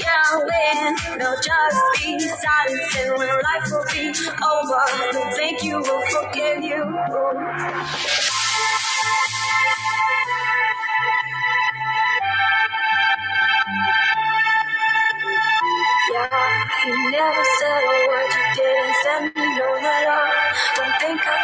When there'll just be silence and when life will be over, don't think you will forgive you. Yeah, you never said a word, you didn't send me no letter. Don't think I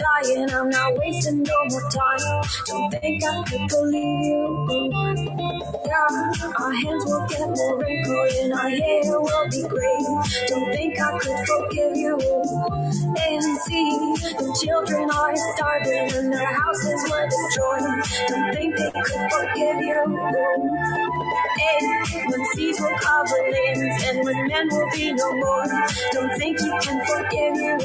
dying. I'm not wasting no more time. Don't think I could believe you. Yeah, our hands will get more wrinkled and our hair will be gray. Don't think I could forgive you. And see, the children are starving and their houses were destroyed. Don't think they could forgive you. And when seas will cover lands and when men will be no more, don't think you can forgive you.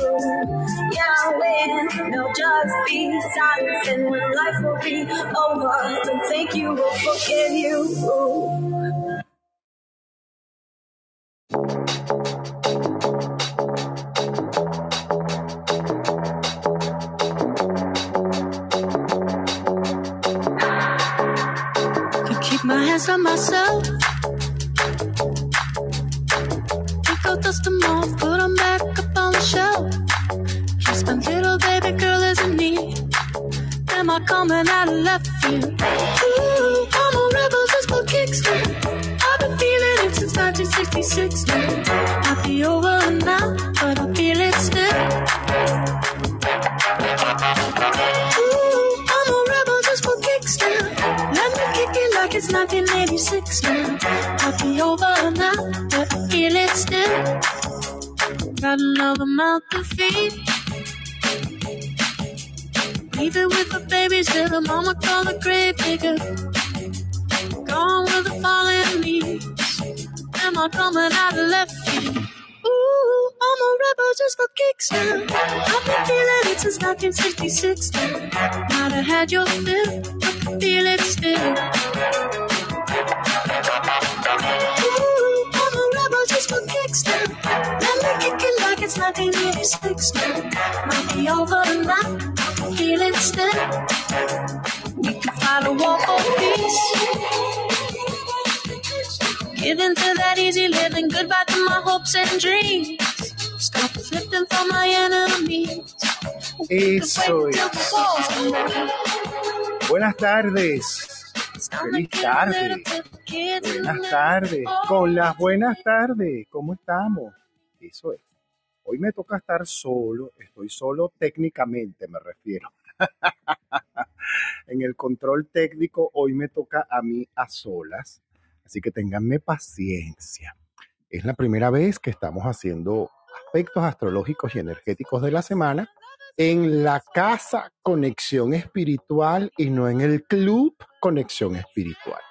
When there'll just be silence and when life will be over, don't think you will forgive you. Hands on myself. Pick out dust them off, put them back up on the shelf. Yes, my little baby girl is in need. Am I coming out of left field? Ooh, I'm a rebel just for kicks. I've been feeling it since 1966 now. Might be over it's 1986 now. Be over now, but I feel it still. Got another mouth to feed. Even with the babies, little mama call the grave digger. Gone with the falling leaves. Am I coming out of left field? Ooh, I'm a rebel just for kicks now. I've been feeling it since 1966 now. Might have had your fill, I I feel it still. Ooh, I'm a rebel just for kicks now. Let me kick it like it's 1986 now. Might be over now, I can feel it still. We can find a war for peace. Give in to that easy living, goodbye to my hopes and dreams. Eso es. Buenas tardes. Feliz tarde. Buenas tardes. Con las buenas tardes. ¿Cómo estamos? Eso es. Hoy me toca estar solo. Estoy solo técnicamente, me refiero. en el control técnico hoy me toca a mí a solas. Así que ténganme paciencia. Es la primera vez que estamos haciendo aspectos astrológicos y energéticos de la semana en la casa Conexión Espiritual y no en el club Conexión Espiritual.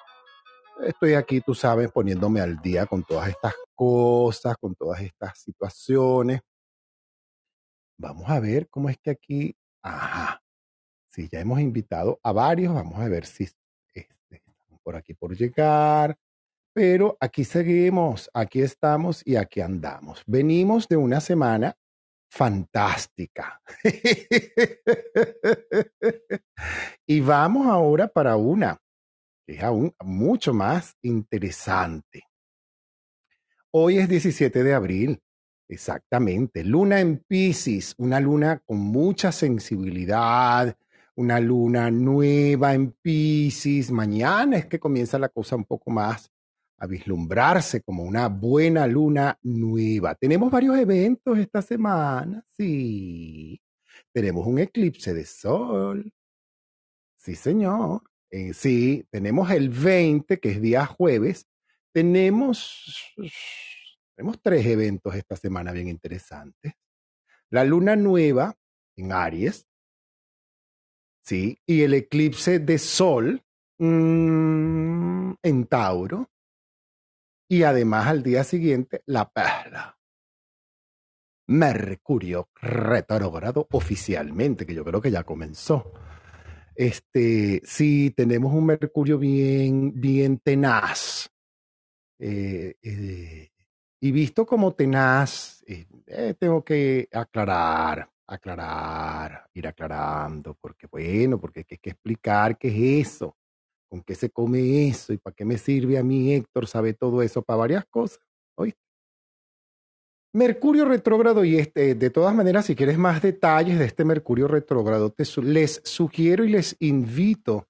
Estoy aquí, tú sabes, poniéndome al día con todas estas cosas, con todas estas situaciones. Vamos a ver cómo es que aquí, ajá, si ya hemos invitado a varios, vamos a ver si este, están por aquí por llegar. Pero aquí seguimos, aquí estamos y aquí andamos. Venimos de una semana fantástica. y vamos ahora para una que es aún mucho más interesante. Hoy es 17 de abril, exactamente. Luna en Pisces, una luna con mucha sensibilidad, una luna nueva en Pisces. Mañana es que comienza la cosa un poco más a vislumbrarse como una buena luna nueva. Tenemos varios eventos esta semana, sí. Tenemos un eclipse de sol. Sí, señor. Eh, sí, tenemos el 20, que es día jueves. Tenemos, tenemos tres eventos esta semana bien interesantes. La luna nueva en Aries, ¿sí? Y el eclipse de Sol mm, en Tauro. Y además al día siguiente, la perla. Mercurio retrógrado oficialmente, que yo creo que ya comenzó. Este, sí, tenemos un Mercurio bien, bien tenaz. Eh, eh, y visto como tenaz, eh, tengo que aclarar, aclarar, ir aclarando, porque bueno, porque hay que explicar qué es eso, con qué se come eso y para qué me sirve a mí, Héctor, sabe todo eso para varias cosas. ¿oíste? Mercurio retrógrado y este, de todas maneras, si quieres más detalles de este Mercurio retrógrado, te, les sugiero y les invito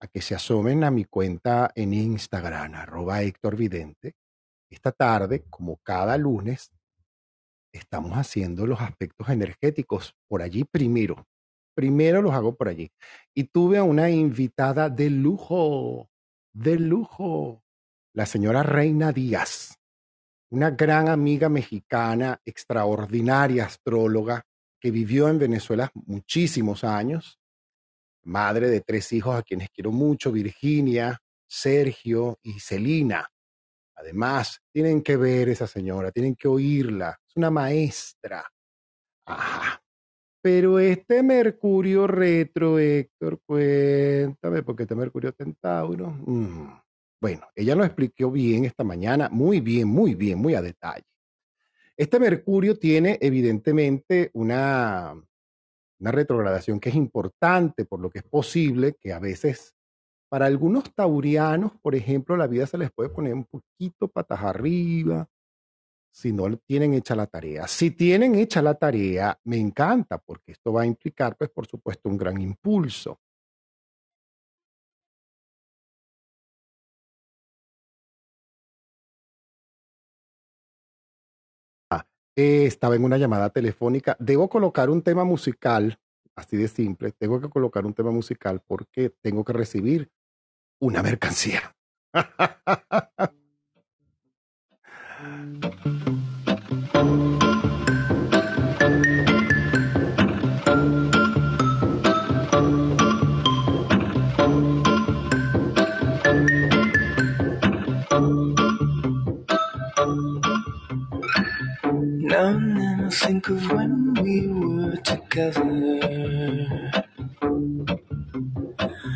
a que se asomen a mi cuenta en Instagram, arroba Héctor Vidente. Esta tarde, como cada lunes, estamos haciendo los aspectos energéticos por allí primero. Primero los hago por allí. Y tuve a una invitada de lujo, de lujo, la señora Reina Díaz, una gran amiga mexicana, extraordinaria astróloga, que vivió en Venezuela muchísimos años, madre de tres hijos a quienes quiero mucho, Virginia, Sergio y Celina. Además, tienen que ver esa señora, tienen que oírla. Es una maestra. Ajá. Pero este Mercurio retro, Héctor, cuéntame, porque este Mercurio Tentauro. Mm. Bueno, ella lo explicó bien esta mañana, muy bien, muy bien, muy a detalle. Este Mercurio tiene evidentemente una, una retrogradación que es importante, por lo que es posible que a veces para algunos taurianos, por ejemplo, la vida se les puede poner un poquito patas arriba si no tienen hecha la tarea. Si tienen hecha la tarea, me encanta porque esto va a implicar, pues, por supuesto, un gran impulso. Ah, eh, estaba en una llamada telefónica. Debo colocar un tema musical, así de simple. Tengo que colocar un tema musical porque tengo que recibir una mercancía. Now and then I think of when we were together.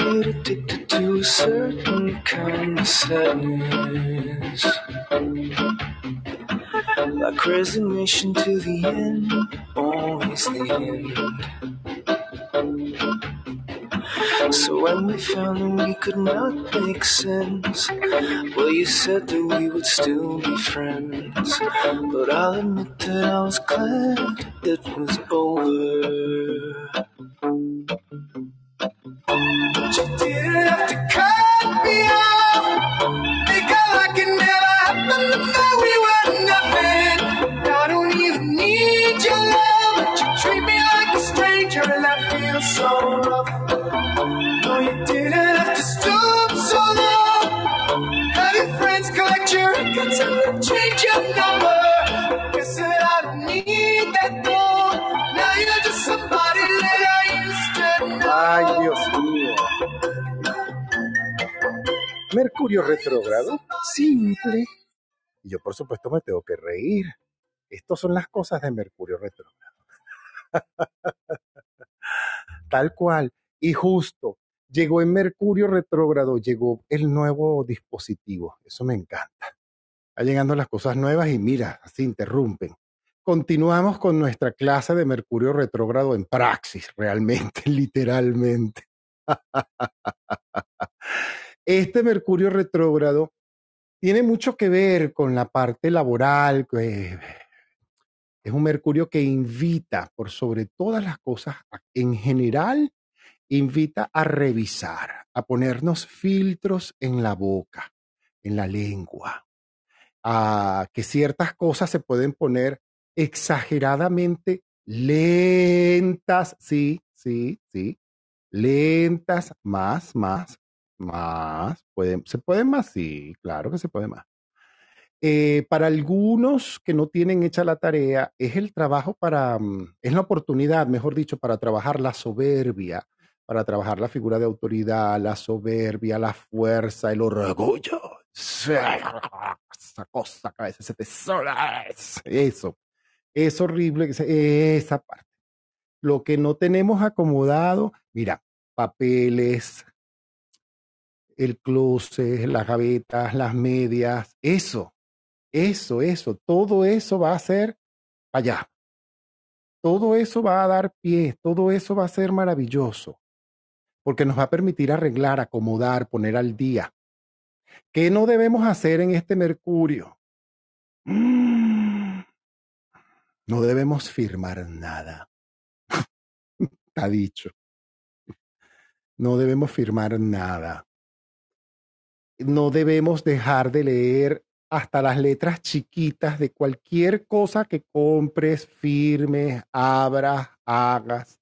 Addicted to a certain kind of sadness. Like resignation to the end, always the end. So when we found that we could not make sense, well, you said that we would still be friends. But I'll admit that I was glad it was over. You didn't have to cut me off. Make it like it never happened, and that we were nothing. I don't even need your love, but you treat me like a stranger, and I feel so rough. No, you didn't have to stoop so low. Have your friends collect your records and change your number. Guess that I don't need that though. Now you're just somebody that I used to know. Ay, Dios mío. Mercurio retrógrado, simple. Y yo, por supuesto, me tengo que reír. Estas son las cosas de Mercurio retrógrado. Tal cual. Y justo, llegó en Mercurio retrógrado, llegó el nuevo dispositivo. Eso me encanta. Va llegando las cosas nuevas y mira, así interrumpen. Continuamos con nuestra clase de Mercurio retrógrado en praxis, realmente, literalmente. Este Mercurio retrógrado tiene mucho que ver con la parte laboral. es un Mercurio que invita, por sobre todas las cosas, en general, invita a revisar, a ponernos filtros en la boca, en la lengua, a que ciertas cosas se pueden poner exageradamente lentas, sí, sí, sí, lentas, más, más, más, pueden, se pueden más, sí, claro que se puede más. Eh, para algunos que no tienen hecha la tarea, es el trabajo para, mm, es la oportunidad, mejor dicho, para trabajar la soberbia, para trabajar la figura de autoridad, la soberbia, la fuerza, el orgullo. Esa cosa que a veces se te sola. Eso. Es horrible, esa parte. Lo que no tenemos acomodado, mira, papeles, el closet, las gavetas, las medias, eso, eso, eso, todo eso va a ser allá. Todo eso va a dar pie, todo eso va a ser maravilloso, porque nos va a permitir arreglar, acomodar, poner al día. ¿Qué no debemos hacer en este Mercurio? No debemos firmar nada. Está dicho. No debemos firmar nada. No debemos dejar de leer hasta las letras chiquitas de cualquier cosa que compres, firmes, abras, hagas.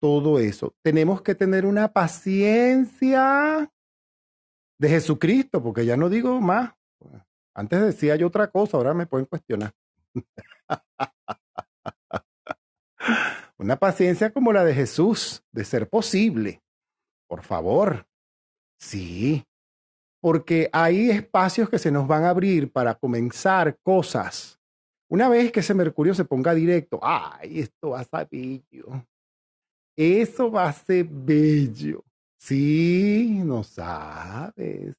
Todo eso. Tenemos que tener una paciencia de Jesucristo, porque ya no digo más. Antes decía yo otra cosa, ahora me pueden cuestionar. una paciencia como la de Jesús, de ser posible. Por favor. Sí, porque hay espacios que se nos van a abrir para comenzar cosas. Una vez que ese Mercurio se ponga directo, ay, esto va a ser bello. Eso va a ser bello. Sí, no sabes.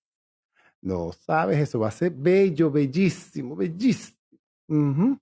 No sabes, eso va a ser bello, bellísimo, bellísimo.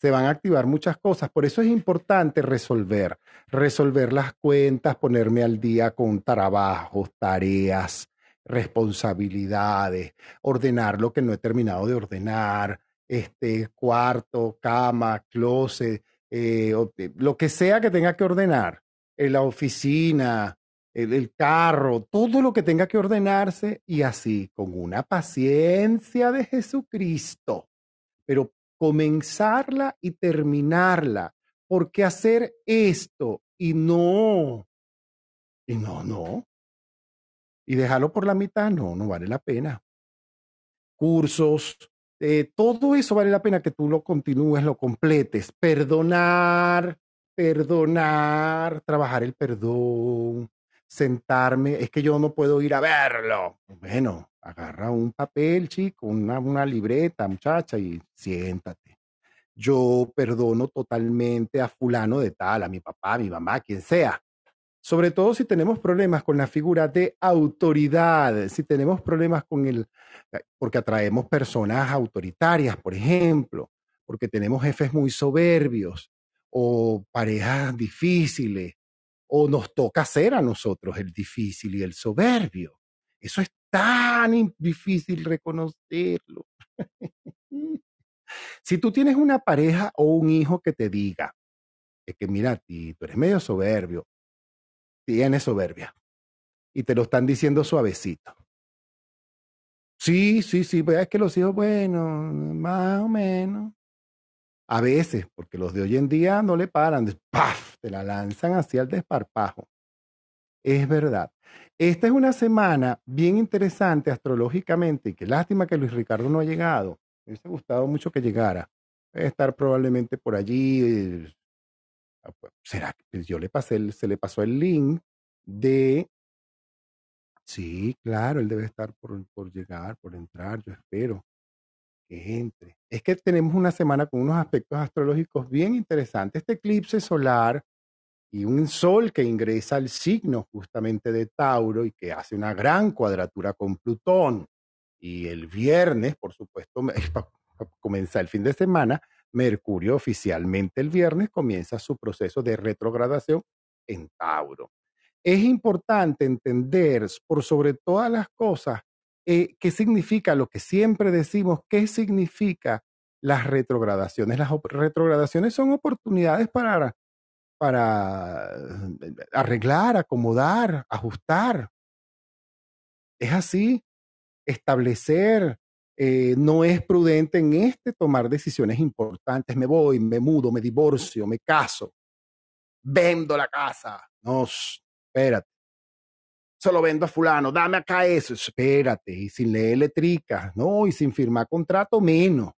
Se van a activar muchas cosas. Por eso es importante resolver. Resolver las cuentas, ponerme al día con trabajos, tareas, responsabilidades, ordenar lo que no he terminado de ordenar, este cuarto, cama, closet, eh, eh, lo que sea que tenga que ordenar, en la oficina, el, carro, todo lo que tenga que ordenarse y así, con una paciencia de Jesucristo, pero comenzarla y terminarla. Porque hacer esto y no? Y no, no y dejarlo por la mitad, no, no vale la pena. Cursos, eh, todo eso vale la pena que tú lo continúes, lo completes. Perdonar, perdonar, trabajar el perdón, sentarme, es que yo no puedo ir a verlo. Bueno, agarra un papel, chico, una, una libreta, muchacha, y siéntate. Yo perdono totalmente a fulano de tal, a mi papá, a mi mamá, quien sea sobre todo si tenemos problemas con la figura de autoridad, si tenemos problemas con el, eh, porque atraemos personas autoritarias, por ejemplo, porque tenemos jefes muy soberbios o parejas difíciles, o nos toca ser a nosotros el difícil y el soberbio. Eso es tan difícil reconocerlo. si tú tienes una pareja o un hijo que te diga, es que mira, ti, tú eres medio soberbio, tiene soberbia. Y te lo están diciendo suavecito. Sí, sí, sí, pues es que los hijos, bueno, más o menos. A veces, porque los de hoy en día no le paran, ¡paf! te la lanzan hacia el desparpajo. Es verdad. Esta es una semana bien interesante astrológicamente y qué lástima que Luis Ricardo no ha llegado. Me hubiese gustado mucho que llegara. Debe estar probablemente por allí Ah, pues, ¿Será que pues, yo le pasé, se le pasó el link de... Sí, claro, él debe estar por, por llegar, por entrar, yo espero que entre. Es que tenemos una semana con unos aspectos astrológicos bien interesantes. Este eclipse solar y un sol que ingresa al signo justamente de Tauro y que hace una gran cuadratura con Plutón. Y el viernes, por supuesto, comienza el fin de semana, Mercurio oficialmente el viernes comienza su proceso de retrogradación en Tauro. Es importante entender, por sobre todas las cosas, Eh, ¿Qué significa lo que siempre decimos? ¿Qué significa las retrogradaciones? Las retrogradaciones son oportunidades para, para eh, arreglar, acomodar, ajustar. Es así, establecer, eh, no es prudente en este tomar decisiones importantes. Me voy, me mudo, me divorcio, me caso, vendo la casa. No, espérate. Solo vendo a fulano, dame acá eso. Espérate, y sin leer letricas, no, y sin firmar contrato, menos.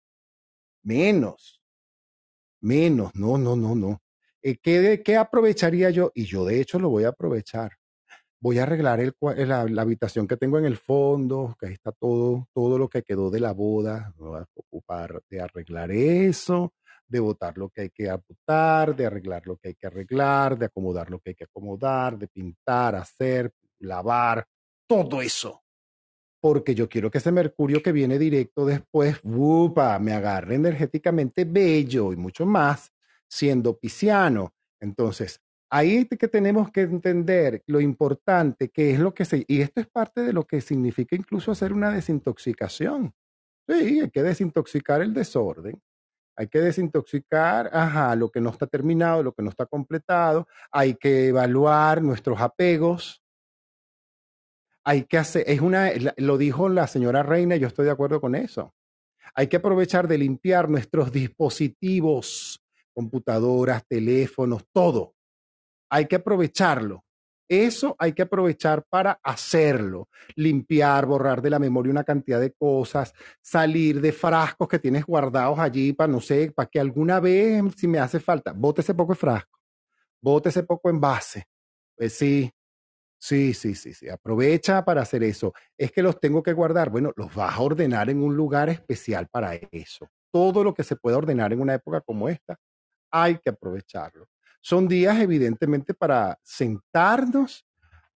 Menos. Menos, no, no, no, no. Eh, ¿qué, ¿Qué aprovecharía yo? Y yo de hecho lo voy a aprovechar voy a arreglar el, la, habitación que tengo en el fondo, que ahí está todo, todo lo que quedó de la boda, voy a ocupar de arreglar eso, de botar lo que hay que botar, de arreglar lo que hay que arreglar, de acomodar lo que hay que acomodar, de pintar, hacer, lavar, todo eso. Porque yo quiero que ese mercurio que viene directo después, ¡upa! me agarre energéticamente bello y mucho más, siendo pisciano. Entonces, ahí que tenemos que entender lo importante que es lo que se, y esto es parte de lo que significa incluso hacer una desintoxicación. Sí, hay que desintoxicar el desorden. Hay que desintoxicar, ajá, lo que no está terminado, lo que no está completado. Hay que evaluar nuestros apegos. Hay que hacer, es una, lo dijo la señora Reina, yo estoy de acuerdo con eso. Hay que aprovechar de limpiar nuestros dispositivos, computadoras, teléfonos, todo hay que aprovecharlo. Eso hay que aprovechar para hacerlo, limpiar, borrar de la memoria una cantidad de cosas, salir de frascos que tienes guardados allí para, no sé, para que alguna vez, si me hace falta, bote ese poco de frasco, bote ese poco envase. Pues sí, sí, sí, sí, sí, aprovecha para hacer eso. Es que los tengo que guardar. Bueno, los vas a ordenar en un lugar especial para eso. Todo lo que se pueda ordenar en una época como esta, hay que aprovecharlo. Son días evidentemente para sentarnos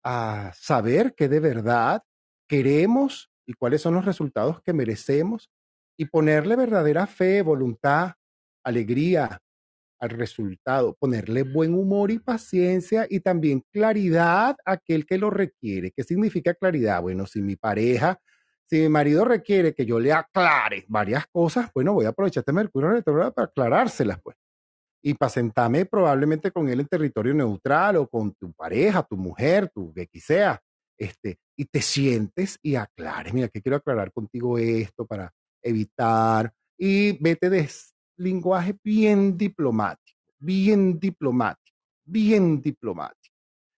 a saber qué de verdad queremos y cuáles son los resultados que merecemos y ponerle verdadera fe, voluntad, alegría al resultado, ponerle buen humor y paciencia y también claridad a aquel que lo requiere. ¿Qué significa claridad? Bueno, si mi pareja, si mi marido requiere que yo le aclare varias cosas, bueno, voy a aprovechar este Mercurio retrogrado para aclarárselas, pues y para sentarme probablemente con él en territorio neutral o con tu pareja, tu mujer, tu que sea, este, y te sientes y aclares, mira, que quiero aclarar contigo esto para evitar, y vete de lenguaje bien diplomático, bien diplomático, bien diplomático.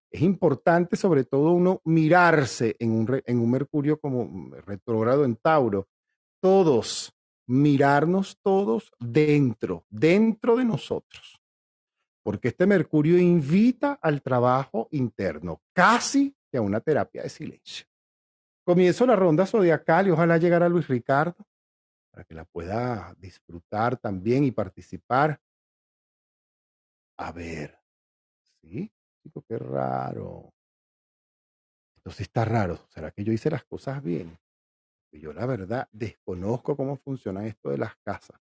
Es importante sobre todo uno mirarse en un, en un Mercurio como retrógrado en Tauro, todos mirarnos todos dentro, dentro de nosotros. Porque este Mercurio invita al trabajo interno, casi que a una terapia de silencio. Comienzo la ronda zodiacal y ojalá llegara Luis Ricardo para que la pueda disfrutar también y participar. A ver, ¿sí? Chico, qué raro. Entonces está raro. ¿Será que yo hice las cosas bien? Yo la verdad desconozco cómo funciona esto de las casas.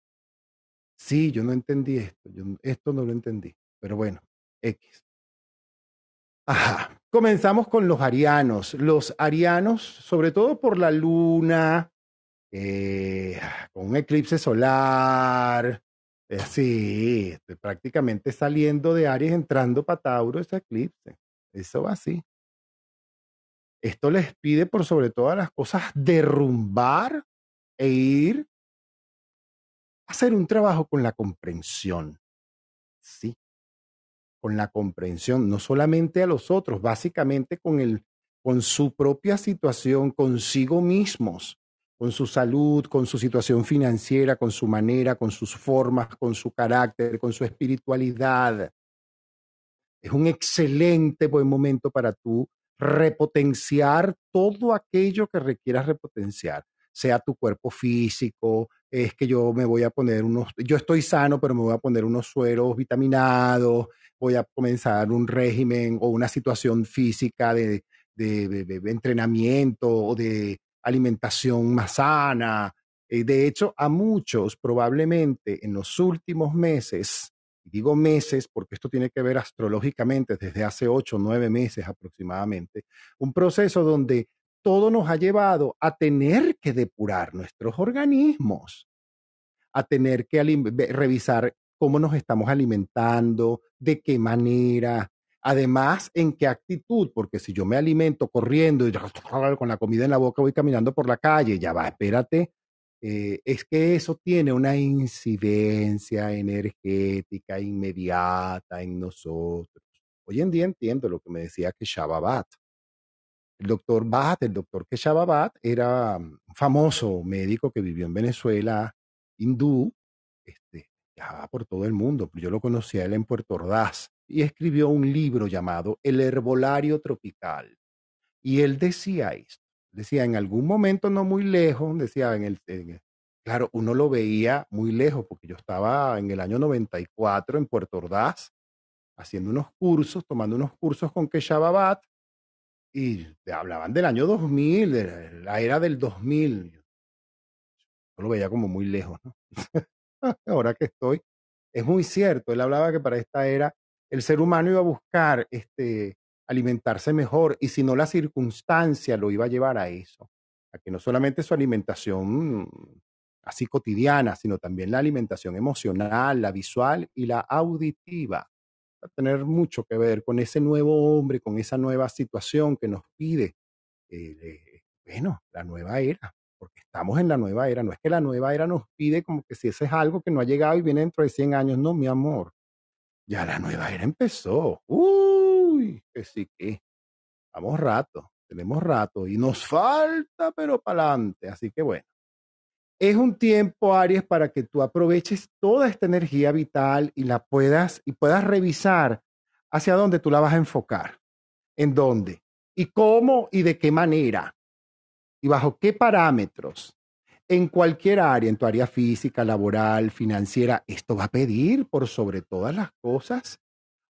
Sí, yo no entendí esto, yo esto no lo entendí, pero bueno, X. Ajá, comenzamos con los arianos. Los arianos, sobre todo por la luna, eh, con un eclipse solar, eh, sí, prácticamente saliendo de Aries, entrando para Tauro ese eclipse. Eso va así. Esto les pide por sobre todas las cosas derrumbar e ir a hacer un trabajo con la comprensión. Sí, con la comprensión, no solamente a los otros, básicamente con, el, con su propia situación, consigo mismos, con su salud, con su situación financiera, con su manera, con sus formas, con su carácter, con su espiritualidad. Es un excelente buen momento para tú repotenciar todo aquello que requieras repotenciar, sea tu cuerpo físico, es que yo me voy a poner unos, yo estoy sano, pero me voy a poner unos sueros vitaminados, voy a comenzar un régimen o una situación física de, de, entrenamiento o de alimentación más sana. Eh, de hecho, a muchos probablemente en los últimos meses digo meses porque esto tiene que ver astrológicamente desde hace ocho o nueve meses aproximadamente, un proceso donde todo nos ha llevado a tener que depurar nuestros organismos, a tener que revisar cómo nos estamos alimentando, de qué manera, además en qué actitud, porque si yo me alimento corriendo y con la comida en la boca voy caminando por la calle, ya va, espérate, eh, es que eso tiene una incidencia energética inmediata en nosotros. Hoy en día entiendo lo que me decía que Shababat. El doctor Bat, el doctor Keshababat, era un famoso médico que vivió en Venezuela, hindú, este, viajaba por todo el mundo. Yo lo conocí a él en Puerto Ordaz y escribió un libro llamado El Herbolario Tropical. Y él decía esto, decía en algún momento no muy lejos, decía en el, claro, uno lo veía muy lejos porque yo estaba en el año 94 en Puerto Ordaz haciendo unos cursos, tomando unos cursos con Keshababat y hablaban del año 2000, de la era del 2000. Yo lo veía como muy lejos, ¿no? Ahora que estoy, es muy cierto. Él hablaba que para esta era el ser humano iba a buscar este, alimentarse mejor y si no la circunstancia lo iba a llevar a eso, a que no solamente su alimentación así cotidiana, sino también la alimentación emocional, la visual y la auditiva a tener mucho que ver con ese nuevo hombre, con esa nueva situación que nos pide, eh, bueno, la nueva era, porque estamos en la nueva era. No es que la nueva era nos pide como que si ese es algo que no ha llegado y viene dentro de 100 años, no, mi amor. Ya la nueva era empezó. Que sí que. Vamos rato, tenemos rato y nos falta, pero para adelante. Así que bueno. Es un tiempo, Aries, para que tú aproveches toda esta energía vital y la puedas y puedas revisar hacia dónde tú la vas a enfocar, en dónde y cómo y de qué manera y bajo qué parámetros. En cualquier área, en tu área física, laboral, financiera, esto va a pedir por sobre todas las cosas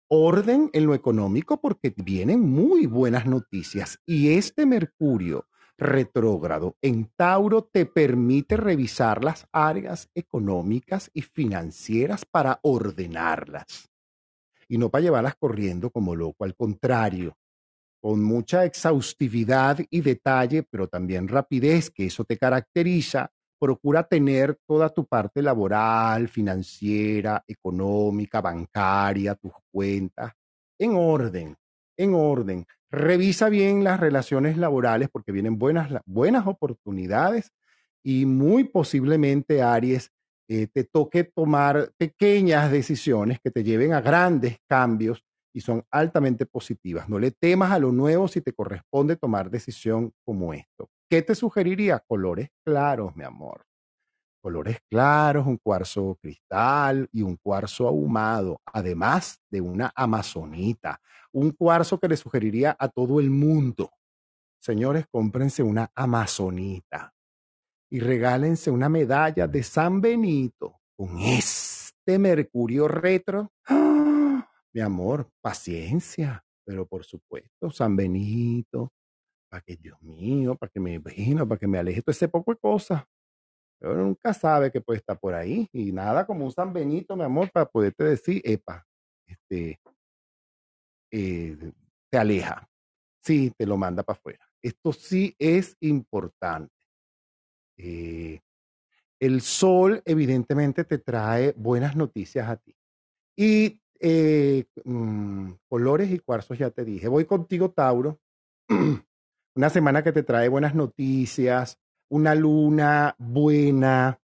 orden en lo económico porque vienen muy buenas noticias y este Mercurio retrógrado en Tauro te permite revisar las áreas económicas y financieras para ordenarlas y no para llevarlas corriendo como loco, al contrario, con mucha exhaustividad y detalle, pero también rapidez, que eso te caracteriza, procura tener toda tu parte laboral, financiera, económica, bancaria, tus cuentas en orden, en orden. Revisa bien las relaciones laborales porque vienen buenas, buenas oportunidades y muy posiblemente, Aries, eh, te toque tomar pequeñas decisiones que te lleven a grandes cambios y son altamente positivas. No le temas a lo nuevo si te corresponde tomar decisión como esto. ¿Qué te sugeriría? Colores claros, mi amor colores claros, un cuarzo cristal y un cuarzo ahumado, además de una amazonita, un cuarzo que le sugeriría a todo el mundo. Señores, cómprense una amazonita y regálense una medalla de San Benito con este mercurio retro. ¡Ah! Mi amor, paciencia, pero por supuesto, San Benito, para que Dios mío, para que me vino, para que me aleje todo ese poco de cosas. Pero nunca sabe que puede estar por ahí. Y nada como un San Benito, mi amor, para poderte decir, epa, este, eh, te aleja. Sí, te lo manda para afuera. Esto sí es importante. Eh, el sol evidentemente te trae buenas noticias a ti. Y eh, mm, colores y cuarzos ya te dije. Voy contigo, Tauro. Una semana que te trae buenas noticias, una luna buena,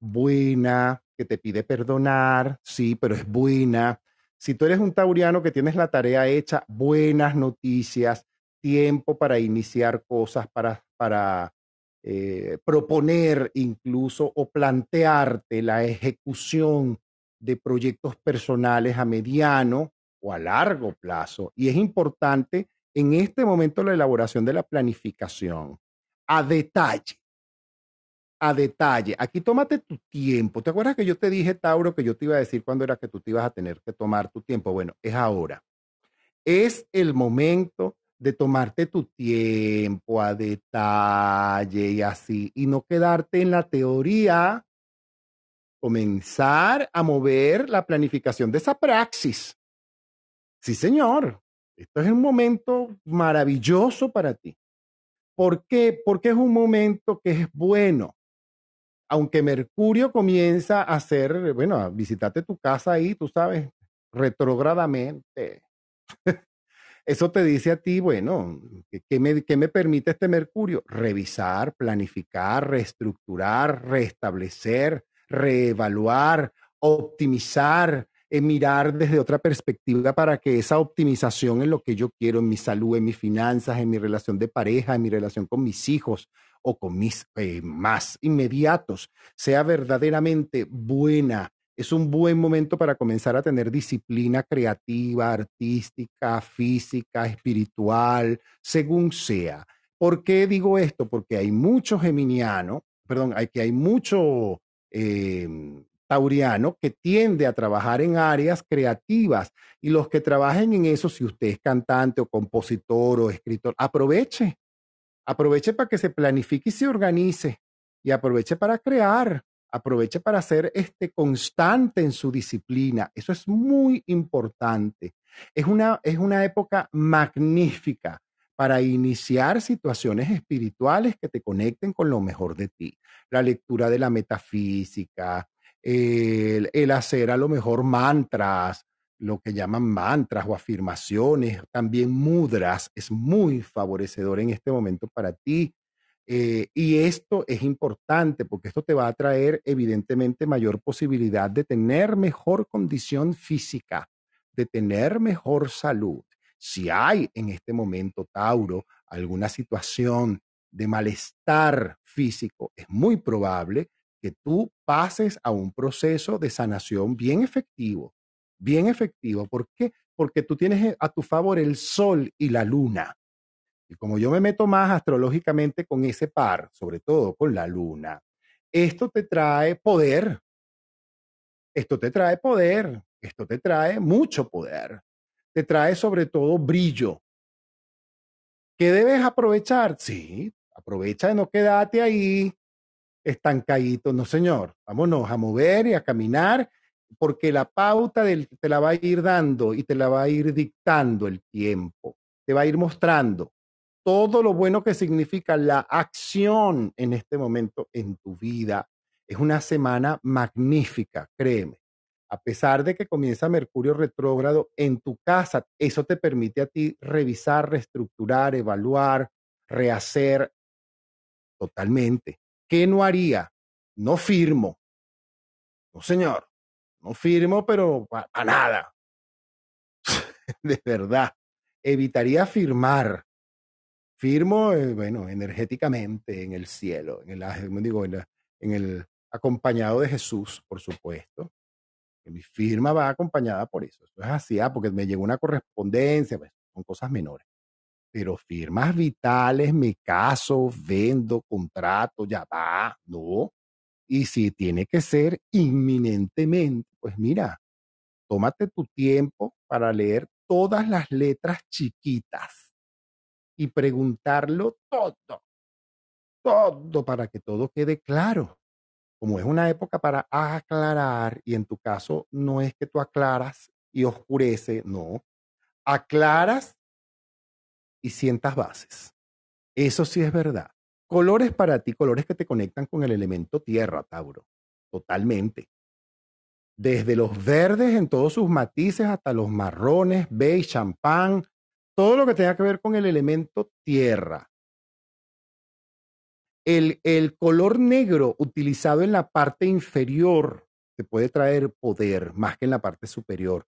buena, que te pide perdonar, sí, pero es buena. Si tú eres un tauriano que tienes la tarea hecha, buenas noticias, tiempo para iniciar cosas, para, para eh, proponer incluso o plantearte la ejecución de proyectos personales a mediano o a largo plazo. Y es importante en este momento la elaboración de la planificación a detalle. A detalle. Aquí tómate tu tiempo. ¿Te acuerdas que yo te dije, Tauro, que yo te iba a decir cuándo era que tú te ibas a tener que tomar tu tiempo? Bueno, es ahora. Es el momento de tomarte tu tiempo a detalle y así, y no quedarte en la teoría, comenzar a mover la planificación de esa praxis. Sí, señor. Esto es un momento maravilloso para ti ¿Por qué? Porque es un momento que es bueno. Aunque Mercurio comienza a hacer, bueno, a visitarte tu casa ahí, tú sabes, retrógradamente. Eso te dice a ti, bueno, ¿qué me, ¿qué me permite este Mercurio? Revisar, planificar, reestructurar, restablecer, reevaluar, optimizar, eh, mirar desde otra perspectiva para que esa optimización en lo que yo quiero, en mi salud, en mis finanzas, en mi relación de pareja, en mi relación con mis hijos o con mis eh, más inmediatos, sea verdaderamente buena, es un buen momento para comenzar a tener disciplina creativa, artística, física, espiritual, según sea. ¿Por qué digo esto? Porque hay mucho geminiano, perdón, hay que hay mucho em, tauriano que tiende a trabajar en áreas creativas y los que trabajen en eso, si usted es cantante o compositor o escritor, aproveche, aproveche para que se planifique y se organice y aproveche para crear aproveche para ser este constante en su disciplina. Eso es muy importante. Es una, es una época magnífica para iniciar situaciones espirituales que te conecten con lo mejor de ti. La lectura de la metafísica, el, hacer a lo mejor mantras, lo que llaman mantras o afirmaciones, también mudras, es muy favorecedor en este momento para ti. Eh, y esto es importante porque esto te va a traer evidentemente mayor posibilidad de tener mejor condición física, de tener mejor salud. Si hay en este momento, Tauro, alguna situación de malestar físico, es muy probable que tú pases a un proceso de sanación bien efectivo, bien efectivo. ¿Por qué? Porque tú tienes a tu favor el sol y la luna. Y como yo me meto más astrológicamente con ese par, sobre todo con la luna, esto te trae poder. Esto te trae poder. Esto te trae mucho poder. Te trae sobre todo brillo. ¿Qué debes aprovechar? Sí, aprovecha de no quedarte ahí estancadito. No, señor. Vámonos a mover y a caminar porque la pauta te la va a ir dando y te la va a ir dictando el tiempo. Te va a ir mostrando todo lo bueno que significa la acción en este momento en tu vida. Es una semana magnífica, créeme. A pesar de que comienza Mercurio retrógrado en tu casa, eso te permite a ti revisar, reestructurar, evaluar, rehacer totalmente. ¿Qué no haría? No firmo. No, señor. No firmo, pero para nada. de verdad. Evitaría firmar firmo, eh, bueno, energéticamente en el cielo, en el, digo, en, el acompañado de Jesús, por supuesto. mi firma va acompañada por eso. Eso es así, ah, porque me llegó una correspondencia, pues, son cosas menores. Pero firmas vitales, me caso, vendo, contrato, ya va, no. Y si tiene que ser inminentemente, pues mira, tómate tu tiempo para leer todas las letras chiquitas y preguntarlo todo, todo para que todo quede claro. Como es una época para aclarar, y en tu caso no es que tú aclaras y oscurece, no, aclaras y sientas bases. Eso sí es verdad. Colores para ti, colores que te conectan con el elemento tierra, Tauro. Totalmente. Desde los verdes en todos sus matices hasta los marrones, beige, champán, todo lo que tenga que ver con el elemento tierra. El, el, color negro utilizado en la parte inferior te puede traer poder más que en la parte superior.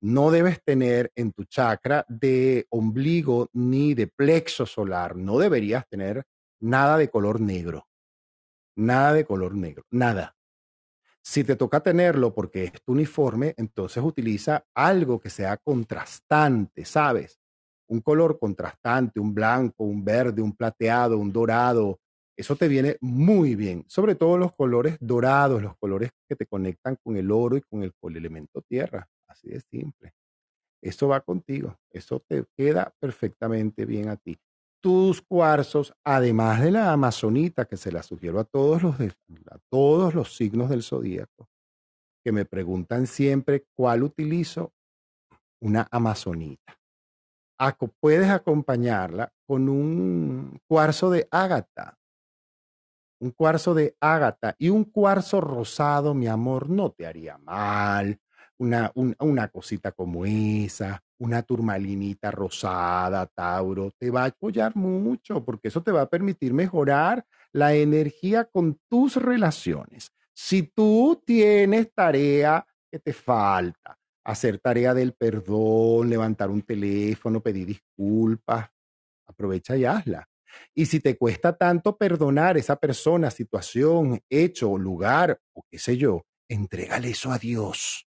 No debes tener en tu chakra de ombligo ni de plexo solar. No deberías tener nada de color negro. Nada de color negro. Nada. Si te toca tenerlo porque es tu uniforme, entonces utiliza algo que sea contrastante, ¿sabes? un color contrastante, un blanco, un verde, un plateado, un dorado, eso te viene muy bien, sobre todo los colores dorados, los colores que te conectan con el oro y con el, elemento tierra, así de simple. Eso va contigo, eso te queda perfectamente bien a ti. Tus cuarzos, además de la amazonita, que se la sugiero a todos los, a todos los signos del zodíaco, que me preguntan siempre cuál utilizo, una amazonita puedes acompañarla con un cuarzo de ágata. Un cuarzo de ágata y un cuarzo rosado, mi amor, no te haría mal. Una, un- una cosita como esa, una turmalinita rosada, Tauro, te va a apoyar mucho porque eso te va a permitir mejorar la energía con tus relaciones. Si tú tienes tarea que te falta, hacer tarea del perdón, levantar un teléfono, pedir disculpas, aprovecha y hazla. Y si te cuesta tanto perdonar esa persona, situación, hecho, lugar o qué sé yo, entrégale eso a Dios,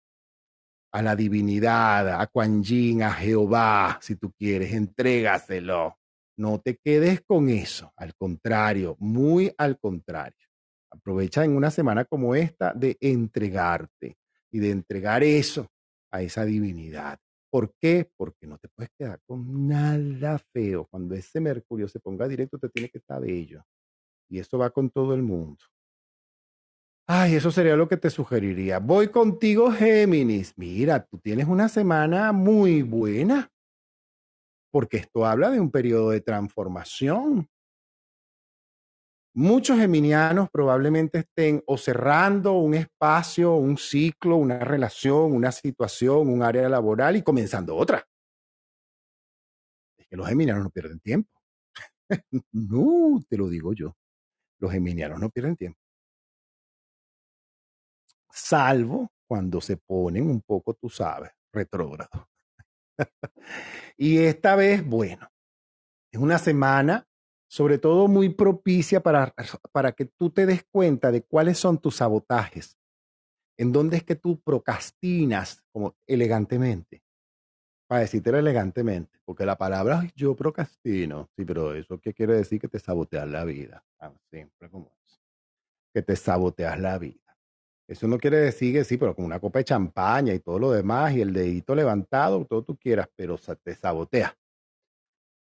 a la divinidad, a Kuan Yin, a Jehová, si tú quieres, entrégaselo. No te quedes con eso, al contrario, muy al contrario. Aprovecha en una semana como esta de entregarte y de entregar eso a esa divinidad. ¿Por qué? Porque no te puedes quedar con nada feo. Cuando ese Mercurio se ponga directo, te tiene que estar bello. Y eso va con todo el mundo. Ay, eso sería lo que te sugeriría. Voy contigo, Géminis. Mira, tú tienes una semana muy buena, porque esto habla de un periodo de transformación. Muchos geminianos probablemente estén o cerrando un espacio, un ciclo, una relación, una situación, un área laboral y comenzando otra. Es que los geminianos no pierden tiempo. no, te lo digo yo. Los geminianos no pierden tiempo. Salvo cuando se ponen un poco, tú sabes, retrógrado. y esta vez, bueno, es una semana sobre todo muy propicia para, para que tú te des cuenta de cuáles son tus sabotajes, en dónde es que tú procrastinas como elegantemente, para decírtelo elegantemente, porque la palabra "Ay, yo procrastino, sí, pero eso qué quiere decir que te saboteas la vida, simple como eso, que te saboteas la vida. Eso no quiere decir que sí, pero con una copa de champaña y todo lo demás y el dedito levantado, todo tú quieras, pero te saboteas.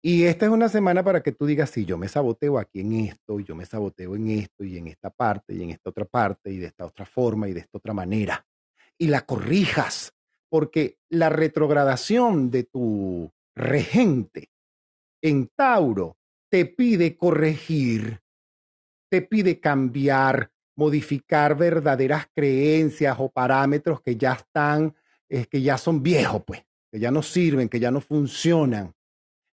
Y esta es una semana para que tú digas, sí, yo me saboteo aquí en esto, y yo me saboteo en esto, y en esta parte, y en esta otra parte, y de esta otra forma, y de esta otra manera. Y la corrijas, porque la retrogradación de tu regente en Tauro te pide corregir, te pide cambiar, modificar verdaderas creencias o parámetros que ya están, eh, que ya son viejos, pues, que ya no sirven, que ya no funcionan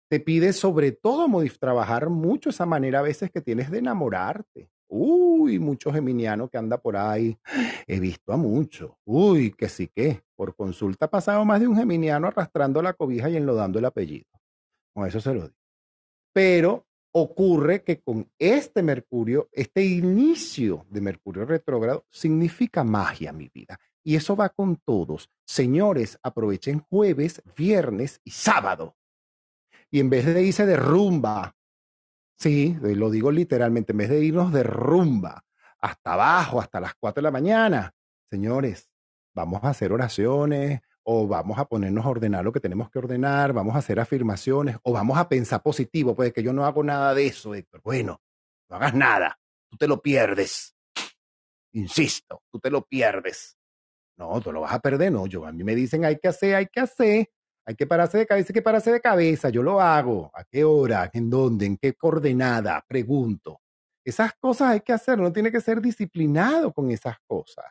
te pide sobre todo trabajar mucho esa manera a veces que tienes de enamorarte. Uy, muchos geminianos que anda por ahí. He visto a muchos. Uy, que sí que. Por consulta ha pasado más de un geminiano arrastrando la cobija y enlodando el apellido. Con eso se lo digo. Pero ocurre que con este Mercurio, este inicio de Mercurio retrógrado, significa magia, mi vida. Y eso va con todos. Señores, aprovechen jueves, viernes y sábado y en vez de irse de rumba, sí, lo digo literalmente, en vez de irnos de rumba hasta abajo, hasta las 4 de la mañana, señores, vamos a hacer oraciones o vamos a ponernos a ordenar lo que tenemos que ordenar, vamos a hacer afirmaciones o vamos a pensar positivo, pues que yo no hago nada de eso, Héctor. Bueno, no hagas nada, tú te lo pierdes. Insisto, tú te lo pierdes. No, tú lo vas a perder, no. Yo, a mí me dicen hay que hacer, hay que hacer. Hay que pararse de cabeza, hay que pararse de cabeza. Yo lo hago. ¿A qué hora? ¿En dónde? ¿En qué coordenada? Pregunto. Esas cosas hay que hacer. No tiene que ser disciplinado con esas cosas.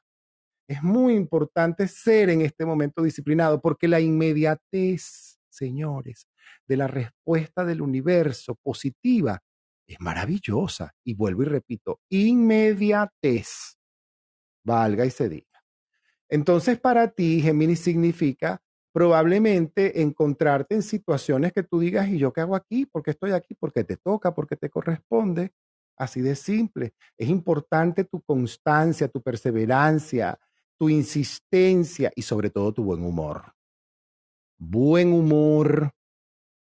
Es muy importante ser en este momento disciplinado porque la inmediatez, señores, de la respuesta del universo positiva es maravillosa. Y vuelvo y repito, inmediatez. Valga y se diga. Entonces, para ti, Géminis significa probablemente encontrarte en situaciones que tú digas, ¿y yo qué hago aquí? ¿Por qué estoy aquí? Porque te toca, porque te corresponde. Así de simple. Es importante tu constancia, tu perseverancia, tu insistencia y sobre todo tu buen humor. Buen humor.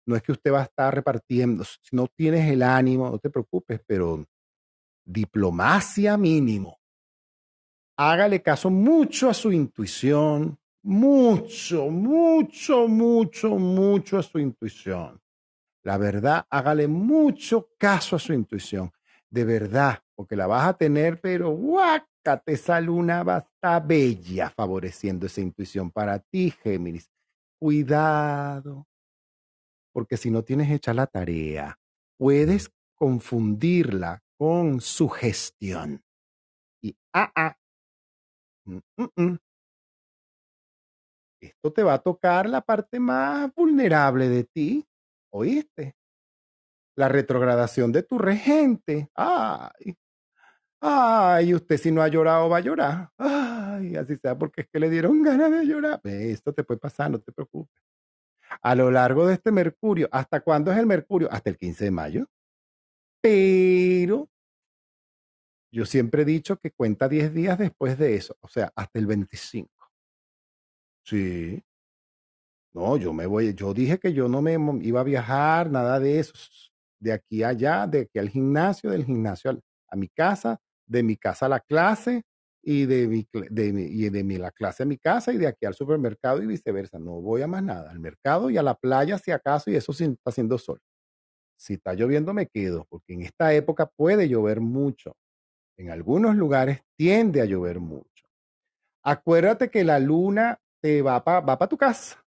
No es que usted va a estar repartiendo, si no tienes el ánimo, no te preocupes, pero diplomacia mínimo hágale caso mucho a su intuición, mucho, mucho, mucho, mucho a su intuición. La verdad, hágale mucho caso a su intuición, de verdad, porque la vas a tener, pero guácate, esa luna va a estar bella favoreciendo esa intuición para ti, Géminis. Cuidado, porque si no tienes hecha la tarea, puedes confundirla con sugestión. Y ah, ah, mm, mm, mm. esto te va a tocar la parte más vulnerable de ti, ¿oíste? La retrogradación de tu regente. Ay, ay, usted si no ha llorado va a llorar. Ay, así sea porque es que le dieron ganas de llorar. Esto te puede pasar, no te preocupes. A lo largo de este Mercurio, ¿hasta cuándo es el Mercurio? Hasta el 15 de mayo. Pero yo siempre he dicho que cuenta 10 días después de eso, o sea, hasta el 25. Sí. No, yo me voy, yo dije que yo no me iba a viajar, nada de eso, de aquí a allá, de aquí al gimnasio, del gimnasio a mi casa, de mi casa a la clase y de mi, de y de mi, la clase a mi casa y de aquí al supermercado y viceversa. No voy a más nada, al mercado y a la playa si acaso y eso sí está haciendo sol. Si está lloviendo me quedo, porque en esta época puede llover mucho. En algunos lugares tiende a llover mucho. Acuérdate que la luna te va para va tu casa.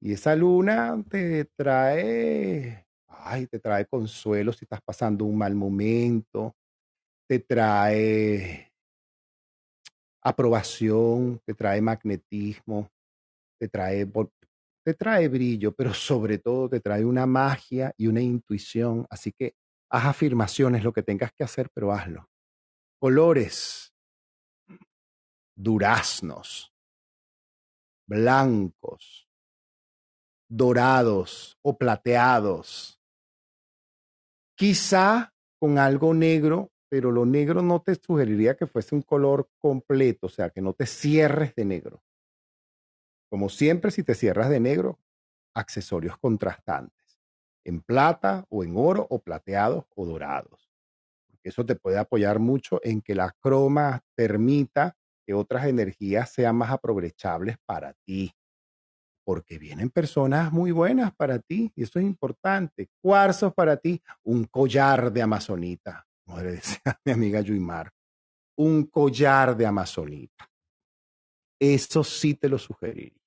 Y esa luna te trae, ay, te trae consuelo si estás pasando un mal momento, te trae aprobación, te trae magnetismo, te trae te trae brillo, pero sobre todo te trae una magia y una intuición. Así que haz afirmaciones, lo que tengas que hacer, pero hazlo. Colores, duraznos, blancos, dorados o plateados. Quizá con algo negro, pero lo negro no te sugeriría que fuese un color completo, o sea, que no te cierres de negro. Como siempre, si te cierras de negro, accesorios contrastantes, en plata o en oro o plateados o dorados. Eso te puede apoyar mucho en que la croma permita que otras energías sean más aprovechables para ti. Porque vienen personas muy buenas para ti y eso es importante. Cuarzos para ti, un collar de amazonita, como decía mi amiga Yuimar, un collar de amazonita. Eso sí te lo sugeriría.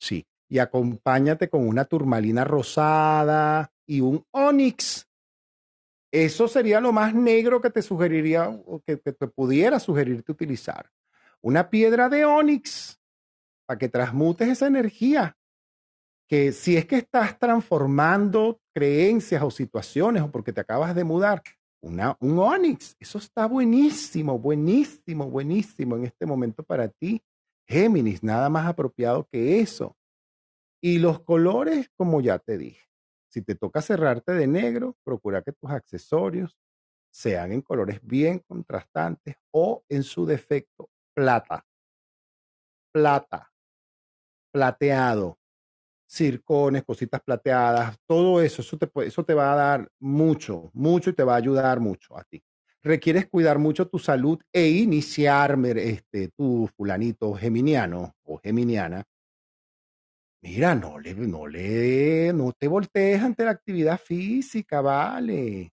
Sí. Y acompáñate con una turmalina rosada y un onix. Eso sería lo más negro que te sugeriría o que, te pudiera sugerirte utilizar. Una piedra de onix para que transmutes esa energía. Que si es que estás transformando creencias o situaciones o porque te acabas de mudar, una, un onix, eso está buenísimo, buenísimo, buenísimo en este momento para ti. Géminis, nada más apropiado que eso. Y los colores, como ya te dije, si te toca cerrarte de negro, procura que tus accesorios sean en colores bien contrastantes o en su defecto plata, plata, plateado, circones, cositas plateadas, todo eso, eso te, eso te va a dar mucho, mucho y te va a ayudar mucho a ti requieres cuidar mucho tu salud e iniciar este, tu fulanito geminiano o geminiana. Mira, no le, no le, no te voltees ante la actividad física, vale.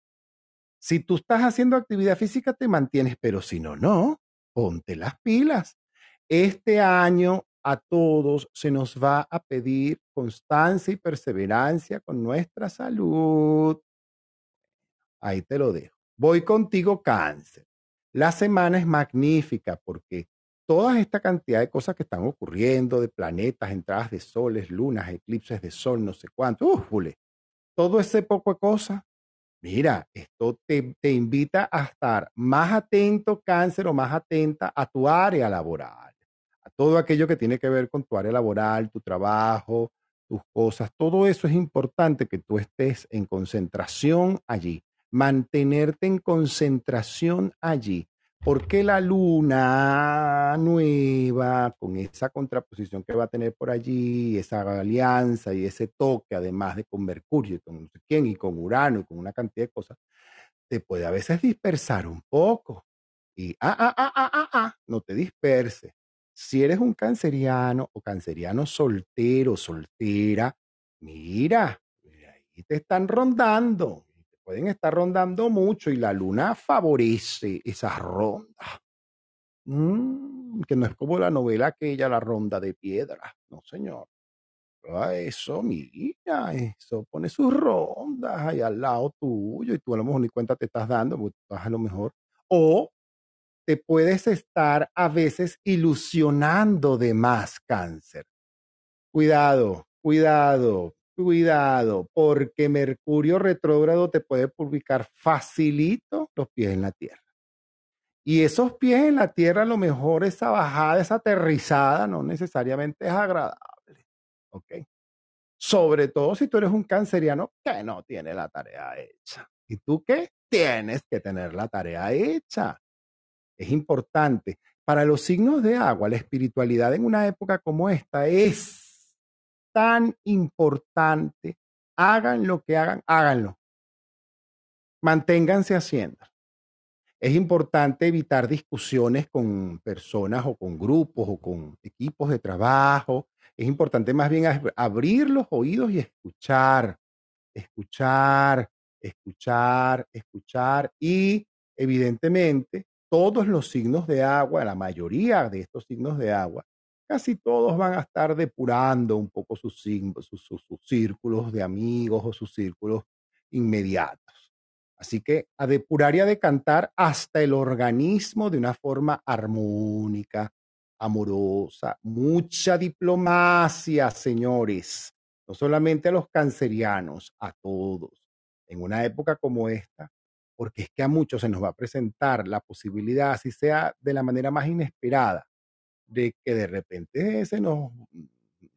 Si tú estás haciendo actividad física, te mantienes, pero si no, no, ponte las pilas. Este año a todos se nos va a pedir constancia y perseverancia con nuestra salud. Ahí te lo dejo. Voy contigo, cáncer. La semana es magnífica porque toda esta cantidad de cosas que están ocurriendo, de planetas, entradas de soles, lunas, eclipses de sol, no sé cuánto, ¡újule! todo ese poco de cosas, mira, esto te, te invita a estar más atento, cáncer, o más atenta a tu área laboral, todo aquello que tiene que ver con tu área laboral, tu trabajo, tus cosas, todo eso es importante que tú estés en concentración allí mantenerte en concentración allí. Porque la luna nueva, con esa contraposición que va a tener por allí, esa alianza y ese toque, además de con Mercurio, y con no sé quién, y con Urano, y con una cantidad de cosas, te puede a veces dispersar un poco. Y, ah, ah, ah, ah, ah, ah, no te disperses. Si eres un canceriano o canceriano soltero, soltera, mira, ahí te están rondando pueden estar rondando mucho y la luna favorece esa ronda. Mm, que no es como la novela aquella, La Ronda de Piedra. No, señor. Prueba eso, mira, eso pone sus rondas ahí al lado tuyo y tú a lo mejor ni cuenta te estás dando, porque tú estás a lo mejor. O te puedes estar a veces ilusionando de más cáncer. Cuidado, cuidado, cuidado, porque Mercurio retrógrado te puede publicar facilito los pies en la tierra. Y esos pies en la tierra, a lo mejor esa bajada, esa aterrizada, no necesariamente es agradable. ¿Ok? Sobre todo si tú eres un canceriano que no tiene la tarea hecha. ¿Y tú qué? Tienes que tener la tarea hecha. Es importante. Para los signos de agua, la espiritualidad en una época como esta es tan importante. Hagan lo que hagan, háganlo. Manténganse haciendo. Es importante evitar discusiones con personas o con grupos o con equipos de trabajo. Es importante más bien abrir los oídos y escuchar, escuchar, escuchar, escuchar y evidentemente todos los signos de agua, la mayoría de estos signos de agua, casi todos van a estar depurando un poco sus, círculos de amigos o sus círculos inmediatos. Así que a depurar y a decantar hasta el organismo de una forma armónica, amorosa, mucha diplomacia, señores, no solamente a los cancerianos, a todos. En una época como esta, porque es que a muchos se nos va a presentar la posibilidad, así sea de la manera más inesperada, de que de repente se nos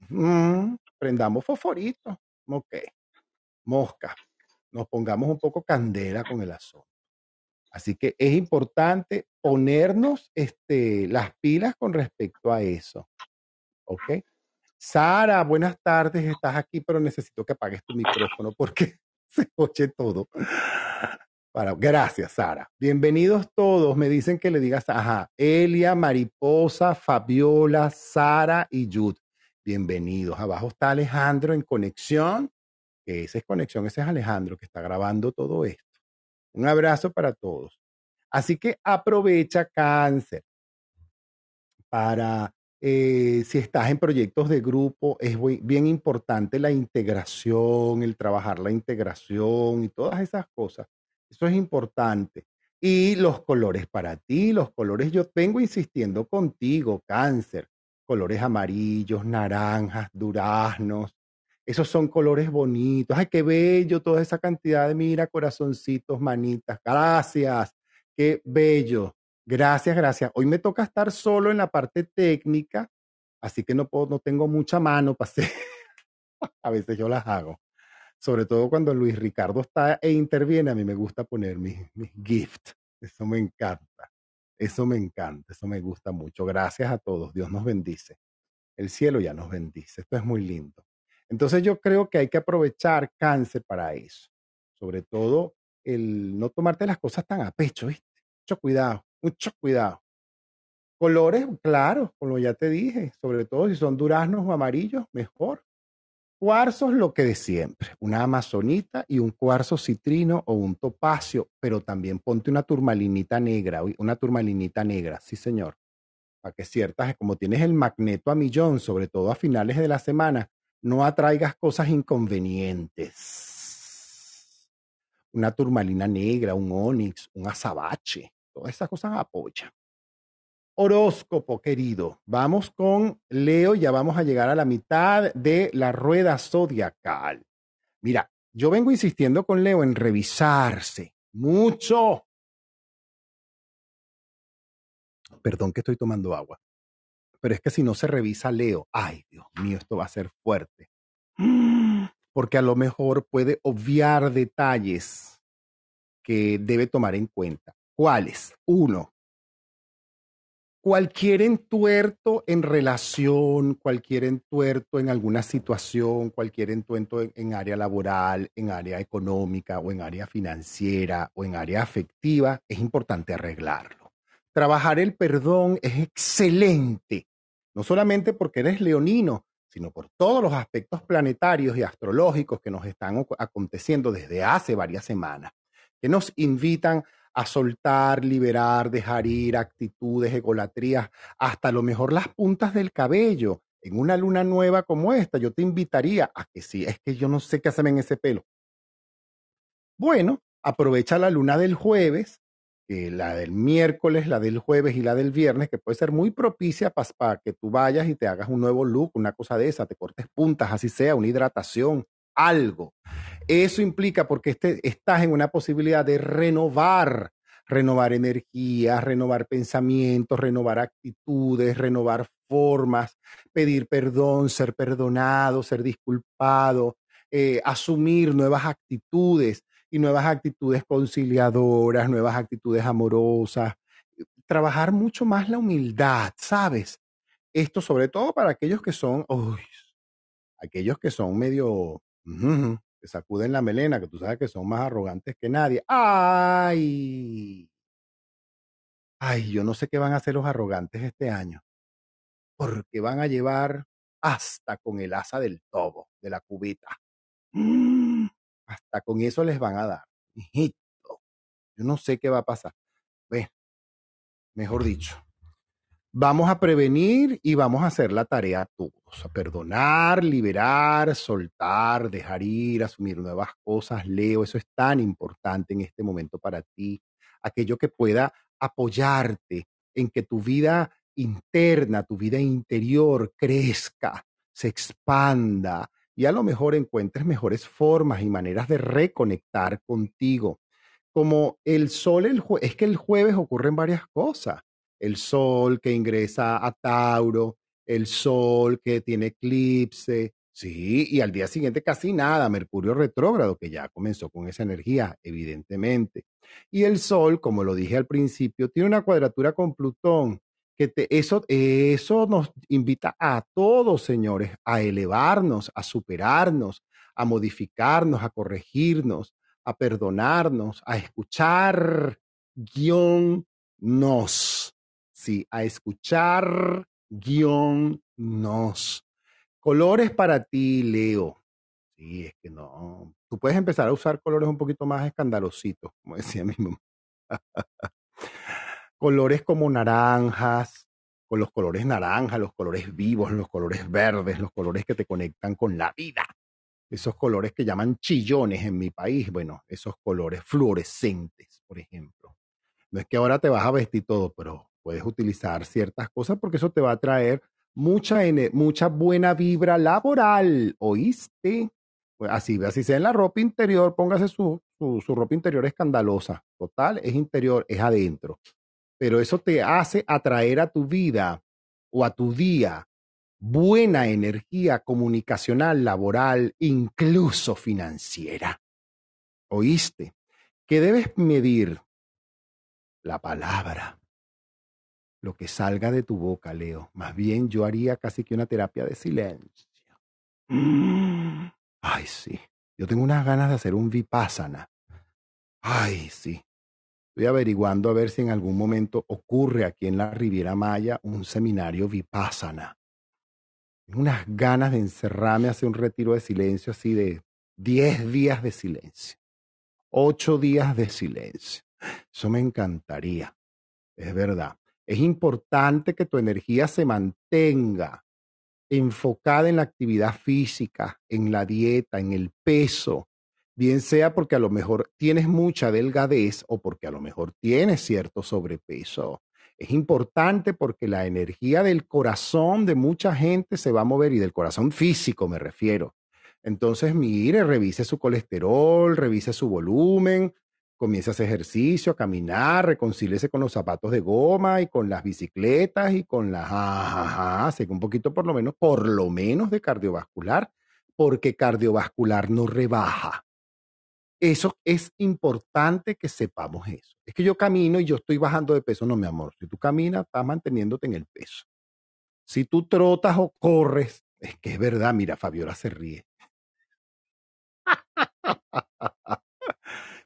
mm, prendamos fosforito, ok, mosca, nos pongamos un poco candela con el asunto. Así que es importante ponernos este, las pilas con respecto a eso. ¿Ok? Sara, buenas tardes, estás aquí, pero necesito que apagues tu micrófono porque se oye todo. Gracias, Sara. Bienvenidos todos. Me dicen que le digas, ajá, Elia, Mariposa, Fabiola, Sara y Yud. Bienvenidos. Abajo está Alejandro en conexión que esa es conexión, ese es Alejandro que está grabando todo esto. Un abrazo para todos. Así que aprovecha cáncer para, eh, si estás en proyectos de grupo, es bien importante la integración, el trabajar la integración y todas esas cosas. Eso es importante. Y los colores para ti, los colores, yo vengo insistiendo contigo, cáncer, colores amarillos, naranjas, duraznos, esos son colores bonitos. Ay, qué bello toda esa cantidad de, mira, corazoncitos, manitas. Gracias. Qué bello. Gracias, gracias. Hoy me toca estar solo en la parte técnica, así que no, puedo, no tengo mucha mano para hacer. a veces yo las hago. Sobre todo cuando Luis Ricardo está e interviene, a mí me gusta poner mis, mis gift. Eso me encanta. Eso me encanta. Eso me gusta mucho. Gracias a todos. Dios nos bendice. El cielo ya nos bendice. Esto es muy lindo. Entonces yo creo que hay que aprovechar cáncer para eso. Sobre todo el no tomarte las cosas tan a pecho, ¿viste? Mucho cuidado, mucho cuidado. Colores, claro, como ya te dije, sobre todo si son duraznos o amarillos, mejor. Cuarzos, lo que de siempre, una amazonita y un cuarzo citrino o un topacio, pero también ponte una turmalinita negra, una turmalinita negra, sí señor, para que ciertas, como tienes el magneto a millón, sobre todo a finales de la semana, no atraigas cosas inconvenientes. Una turmalina negra, un onix, un azabache, todas esas cosas apoyan. Horóscopo, querido. Vamos con Leo, ya vamos a llegar a la mitad de la rueda zodiacal. Mira, yo vengo insistiendo con Leo en revisarse mucho. Perdón que estoy tomando agua. Pero es que si no se revisa Leo, ay Dios mío, esto va a ser fuerte. Porque a lo mejor puede obviar detalles que debe tomar en cuenta. ¿Cuáles? Uno, cualquier entuerto en relación, cualquier entuerto en alguna situación, cualquier entuerto en, área laboral, en área económica o en área financiera o en área afectiva, es importante arreglarlo. Trabajar el perdón es excelente, no solamente porque eres leonino, sino por todos los aspectos planetarios y astrológicos que nos están aconteciendo desde hace varias semanas, que nos invitan a soltar, liberar, dejar ir actitudes, egolatrías, hasta lo mejor las puntas del cabello, en una luna nueva como esta, yo te invitaría a que sí, es que yo no sé qué hacerme en ese pelo. Bueno, aprovecha la luna del jueves, la del miércoles, la del jueves y la del viernes, que puede ser muy propicia para que tú vayas y te hagas un nuevo look, una cosa de esa, te cortes puntas, así sea, una hidratación, algo. Eso implica porque este, estás en una posibilidad de renovar renovar energías, renovar pensamientos, renovar actitudes, renovar formas, pedir perdón, ser perdonado, ser disculpado, eh, asumir nuevas actitudes y nuevas actitudes conciliadoras, nuevas actitudes amorosas, trabajar mucho más la humildad, ¿sabes? Esto sobre todo para aquellos que son, uy, aquellos que son medio, sacuden la melena, que tú sabes que son más arrogantes que nadie. ¡Ay! Ay, yo no sé qué van a hacer los arrogantes este año, porque van a llevar hasta con el asa del tobo, de la cubita. ¡Mm! Hasta con eso les van a dar. Hijito, yo no sé qué va a pasar. Ve, mejor dicho, vamos a prevenir y vamos a hacer la tarea todos, perdonar, liberar, soltar, dejar ir, asumir nuevas cosas. Leo, eso es tan importante en este momento para ti. Aquello que pueda apoyarte en que tu vida interna, tu vida interior crezca, se expanda y a lo mejor encuentres mejores formas y maneras de reconectar contigo. Como el sol, es que el jueves ocurren varias cosas el Sol que ingresa a Tauro, el Sol que tiene eclipse, sí, y al día siguiente casi nada, Mercurio retrógrado, que ya comenzó con esa energía, evidentemente. Y el Sol, como lo dije al principio, tiene una cuadratura con Plutón, que eso, eso nos invita a todos, señores, a elevarnos, a superarnos, a modificarnos, a corregirnos, a perdonarnos, a escuchar nos Sí, a escuchar guion nos. Colores para ti, Leo. Sí, es que no. Tú puedes empezar a usar colores un poquito más escandalositos, como decía mi mamá. colores como naranjas, con los colores naranjas, los colores vivos, los colores verdes, los colores que te conectan con la vida. Esos colores que llaman chillones en mi país, bueno, esos colores fluorescentes, por ejemplo. No es que ahora te vas a vestir todo, pero puedes utilizar ciertas cosas porque eso te va a traer mucha, mucha buena vibra laboral, ¿oíste? Pues así, así sea en la ropa interior, póngase su, su, su ropa interior escandalosa. Total, es interior, es adentro. Pero eso te hace atraer a tu vida o a tu día buena energía comunicacional, laboral, incluso financiera. ¿Oíste? ¿Qué debes medir? La palabra lo que salga de tu boca, Leo. Más bien yo haría casi que una terapia de silencio. Ay, sí. Yo tengo unas ganas de hacer un vipassana. Ay, sí. Estoy averiguando a ver si en algún momento ocurre aquí en la Riviera Maya un seminario vipassana. Tengo unas ganas de encerrarme a hacer un retiro de silencio así de 10 días de silencio. 8 días de silencio. Eso me encantaría. Es verdad. Es importante que tu energía se mantenga enfocada en la actividad física, en la dieta, en el peso, bien sea porque a lo mejor tienes mucha delgadez o porque a lo mejor tienes cierto sobrepeso. Es importante porque la energía del corazón de mucha gente se va a mover y del corazón físico me refiero. Entonces, mire, revise su colesterol, revise su volumen, comience a hacer ejercicio, a caminar, reconcíliese con los zapatos de goma y con las bicicletas y con las, ajá, ajá, un poquito por lo menos, por lo menos de cardiovascular, porque cardiovascular no rebaja. Eso es importante que sepamos eso. Es que yo camino y yo estoy bajando de peso, no, mi amor. Si tú caminas, estás manteniéndote en el peso. Si tú trotas o corres, es que es verdad, mira, Fabiola se ríe.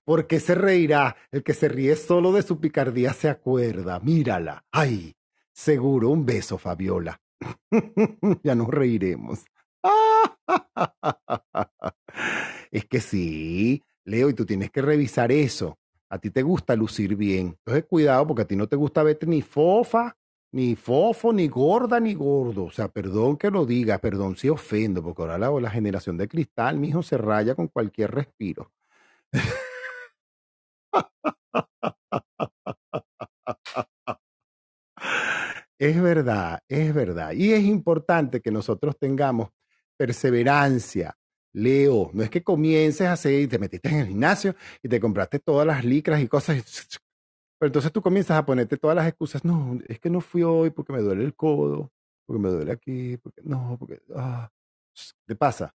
¿Por qué se reirá? El que se ríe solo de su picardía se acuerda. Mírala. ¡Ay! Seguro un beso, Fabiola. ya nos reiremos. es que sí, Leo, y tú tienes que revisar eso. A ti te gusta lucir bien. Entonces, cuidado, porque a ti no te gusta verte ni fofa, Ni fofo, ni gorda, ni gordo. O sea, perdón que lo diga, perdón si ofendo, porque ahora la, la generación de cristal, mi hijo, se raya con cualquier respiro. Es verdad, es verdad. Y es importante que nosotros tengamos perseverancia. Leo, no es que comiences a hacer y te metiste en el gimnasio y te compraste todas las licras y cosas, pero entonces tú comienzas a ponerte todas las excusas. No, es que no fui hoy porque me duele el codo, porque me duele aquí, porque no, porque... Ah. Te pasa,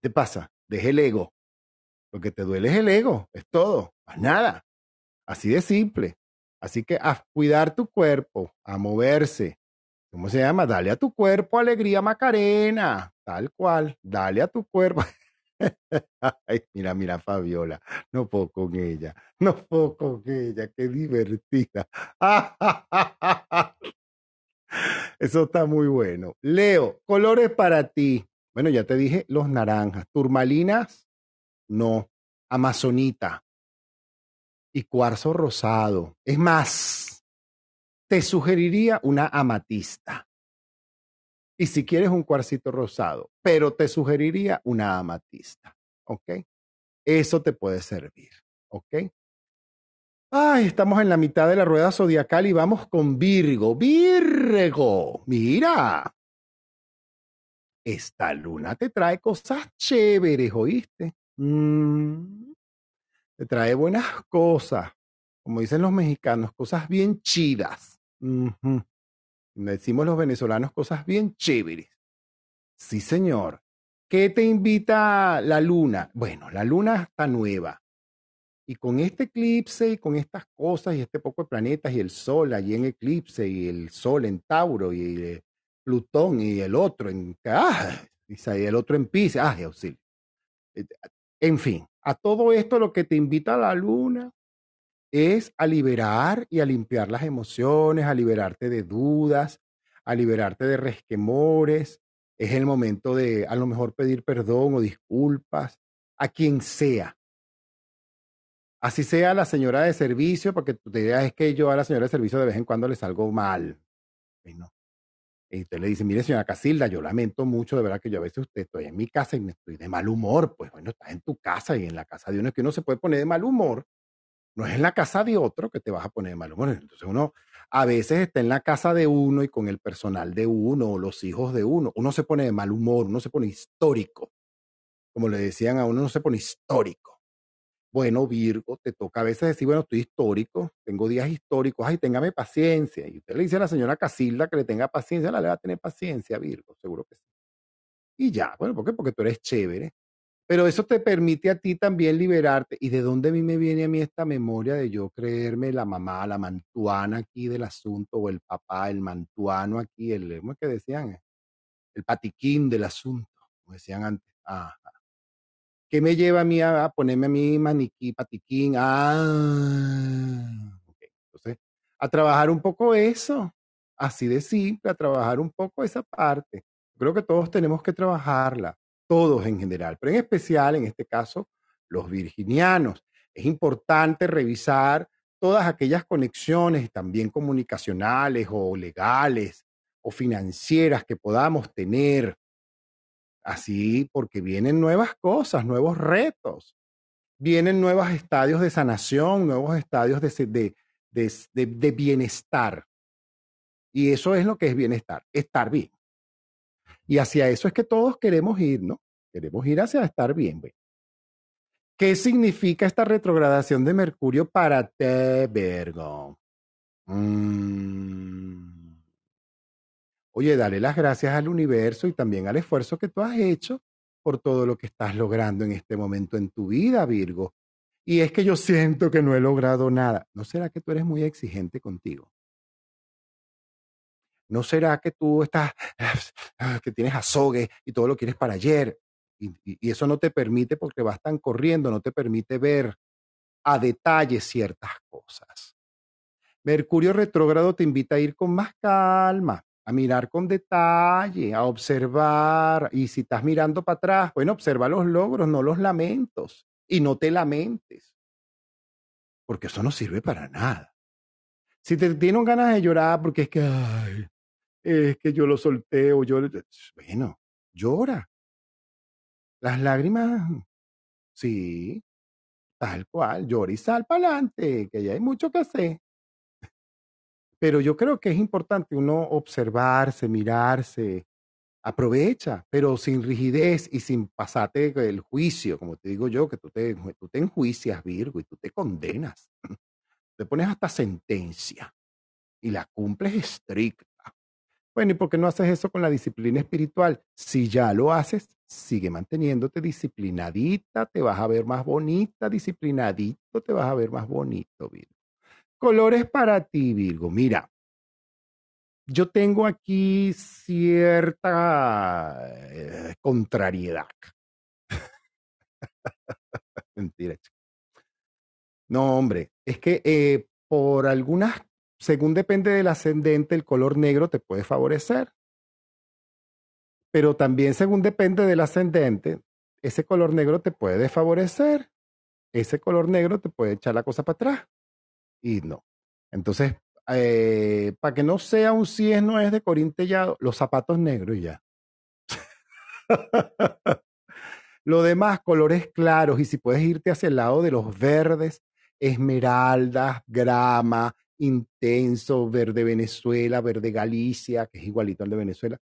te pasa, deje el ego. Lo que te duele es el ego, es todo, más nada. Así de simple. Así que a cuidar tu cuerpo, a moverse. ¿Cómo se llama? Dale a tu cuerpo alegría Macarena. Tal cual. Dale a tu cuerpo. Ay, mira, mira, Fabiola. No puedo con ella. No puedo con ella. Qué divertida. Eso está muy bueno. Leo, colores para ti. Bueno, ya te dije los naranjas. Turmalinas, no. Amazonita y cuarzo rosado. Es más, te sugeriría una amatista. Y si quieres un cuarcito rosado, pero te sugeriría una amatista. ¿Ok? Eso te puede servir. ¿Ok? Ay, estamos en la mitad de la rueda zodiacal y vamos con Virgo. Virgo, mira. Esta luna te trae cosas chéveres, ¿oíste? Mm te trae buenas cosas, como dicen los mexicanos, cosas bien chidas. Decimos los venezolanos cosas bien chéveres. Sí, señor. ¿Qué te invita la luna? Bueno, la luna está nueva. Y con este eclipse y con estas cosas y este poco de planetas y el sol allí en eclipse y el sol en Tauro y Plutón y el otro en... ¡Ah! Y el otro en Pisces. ¡Ah, auxilio! En fin, a todo esto lo que te invita a la luna es a liberar y a limpiar las emociones, a liberarte de dudas, a liberarte de resquemores. Es el momento de a lo mejor pedir perdón o disculpas a quien sea. Así sea la señora de servicio, porque tu idea es que yo a la señora de servicio de vez en cuando le salgo mal. Y usted le dice, mire, señora Casilda, yo lamento mucho, de verdad que yo a veces usted estoy en mi casa y me estoy de mal humor. Pues bueno, estás en tu casa y en la casa de uno es que uno se puede poner de mal humor. No es en la casa de otro que te vas a poner de mal humor. Entonces uno a veces está en la casa de uno y con el personal de uno o los hijos de uno. Uno se pone de mal humor, uno se pone histórico. Como le decían a uno, uno se pone histórico. Bueno, Virgo, te toca a veces decir, bueno, estoy histórico, tengo días históricos, ay, téngame paciencia. Y usted le dice a la señora Casilda que le tenga paciencia, la le va a tener paciencia, Virgo, seguro que sí. Y ya, bueno, ¿por qué? Porque tú eres chévere. Pero eso te permite a ti también liberarte. ¿Y de dónde a mí me viene a mí esta memoria de yo creerme la mamá, la mantuana aquí del asunto, o el papá, el mantuano aquí, el, ¿cómo que decían? El patiquín del asunto, como decían antes. Ah, ¿Qué me lleva a mí a, ponerme a mí maniquí, patiquín? Ah, entonces, a trabajar un poco eso, así de simple, a trabajar un poco esa parte. Creo que todos tenemos que trabajarla, todos en general, pero en especial, en este caso, los virginianos. Es importante revisar todas aquellas conexiones, también comunicacionales o legales o financieras que podamos tener Así, porque vienen nuevas cosas, nuevos retos, vienen nuevos estadios de sanación, nuevos estadios de, de, bienestar. Y eso es lo que es bienestar, estar bien. Y hacia eso es que todos queremos ir, ¿no? Queremos ir hacia estar bien. ¿Qué significa esta retrogradación de Mercurio para ti, Virgo? Mm. Oye, dale las gracias al universo y también al esfuerzo que tú has hecho por todo lo que estás logrando en este momento en tu vida, Virgo. Y es que yo siento que no he logrado nada. ¿No será que tú eres muy exigente contigo? ¿No será que tú estás, que tienes azogue y todo lo quieres para ayer? Y, y, eso no te permite, porque vas tan corriendo, no te permite ver a detalle ciertas cosas. Mercurio retrógrado te invita a ir con más calma, a mirar con detalle, a observar. Y si estás mirando para atrás, bueno, observa los logros, no los lamentos. Y no te lamentes, porque eso no sirve para nada. Si te tienen ganas de llorar porque es que, ay, es que yo lo solté o yo, bueno, llora. Las lágrimas, sí, tal cual, llora y sal para adelante, que ya hay mucho que hacer. Pero yo creo que es importante uno observarse, mirarse, aprovecha, pero sin rigidez y sin pasarte el juicio, como te digo yo, que tú te, tú te enjuicias, Virgo, y tú te condenas. Te pones hasta sentencia y la cumples estricta. Bueno, ¿y por qué no haces eso con la disciplina espiritual? Si ya lo haces, sigue manteniéndote disciplinadita, te vas a ver más bonita, disciplinadito, te vas a ver más bonito, Virgo. Colores para ti, Virgo. Mira, yo tengo aquí cierta eh, contrariedad. Mentira. No, hombre, es que eh, por algunas, según depende del ascendente, el color negro te puede favorecer. Pero también según depende del ascendente, ese color negro te puede desfavorecer. Ese color negro te puede echar la cosa para atrás. Y no. Entonces, eh, para que no sea un si es no es de corintellado, los zapatos negros ya. Lo demás, colores claros, y si puedes irte hacia el lado de los verdes, esmeraldas, grama, intenso, verde Venezuela, verde Galicia, que es igualito al de Venezuela,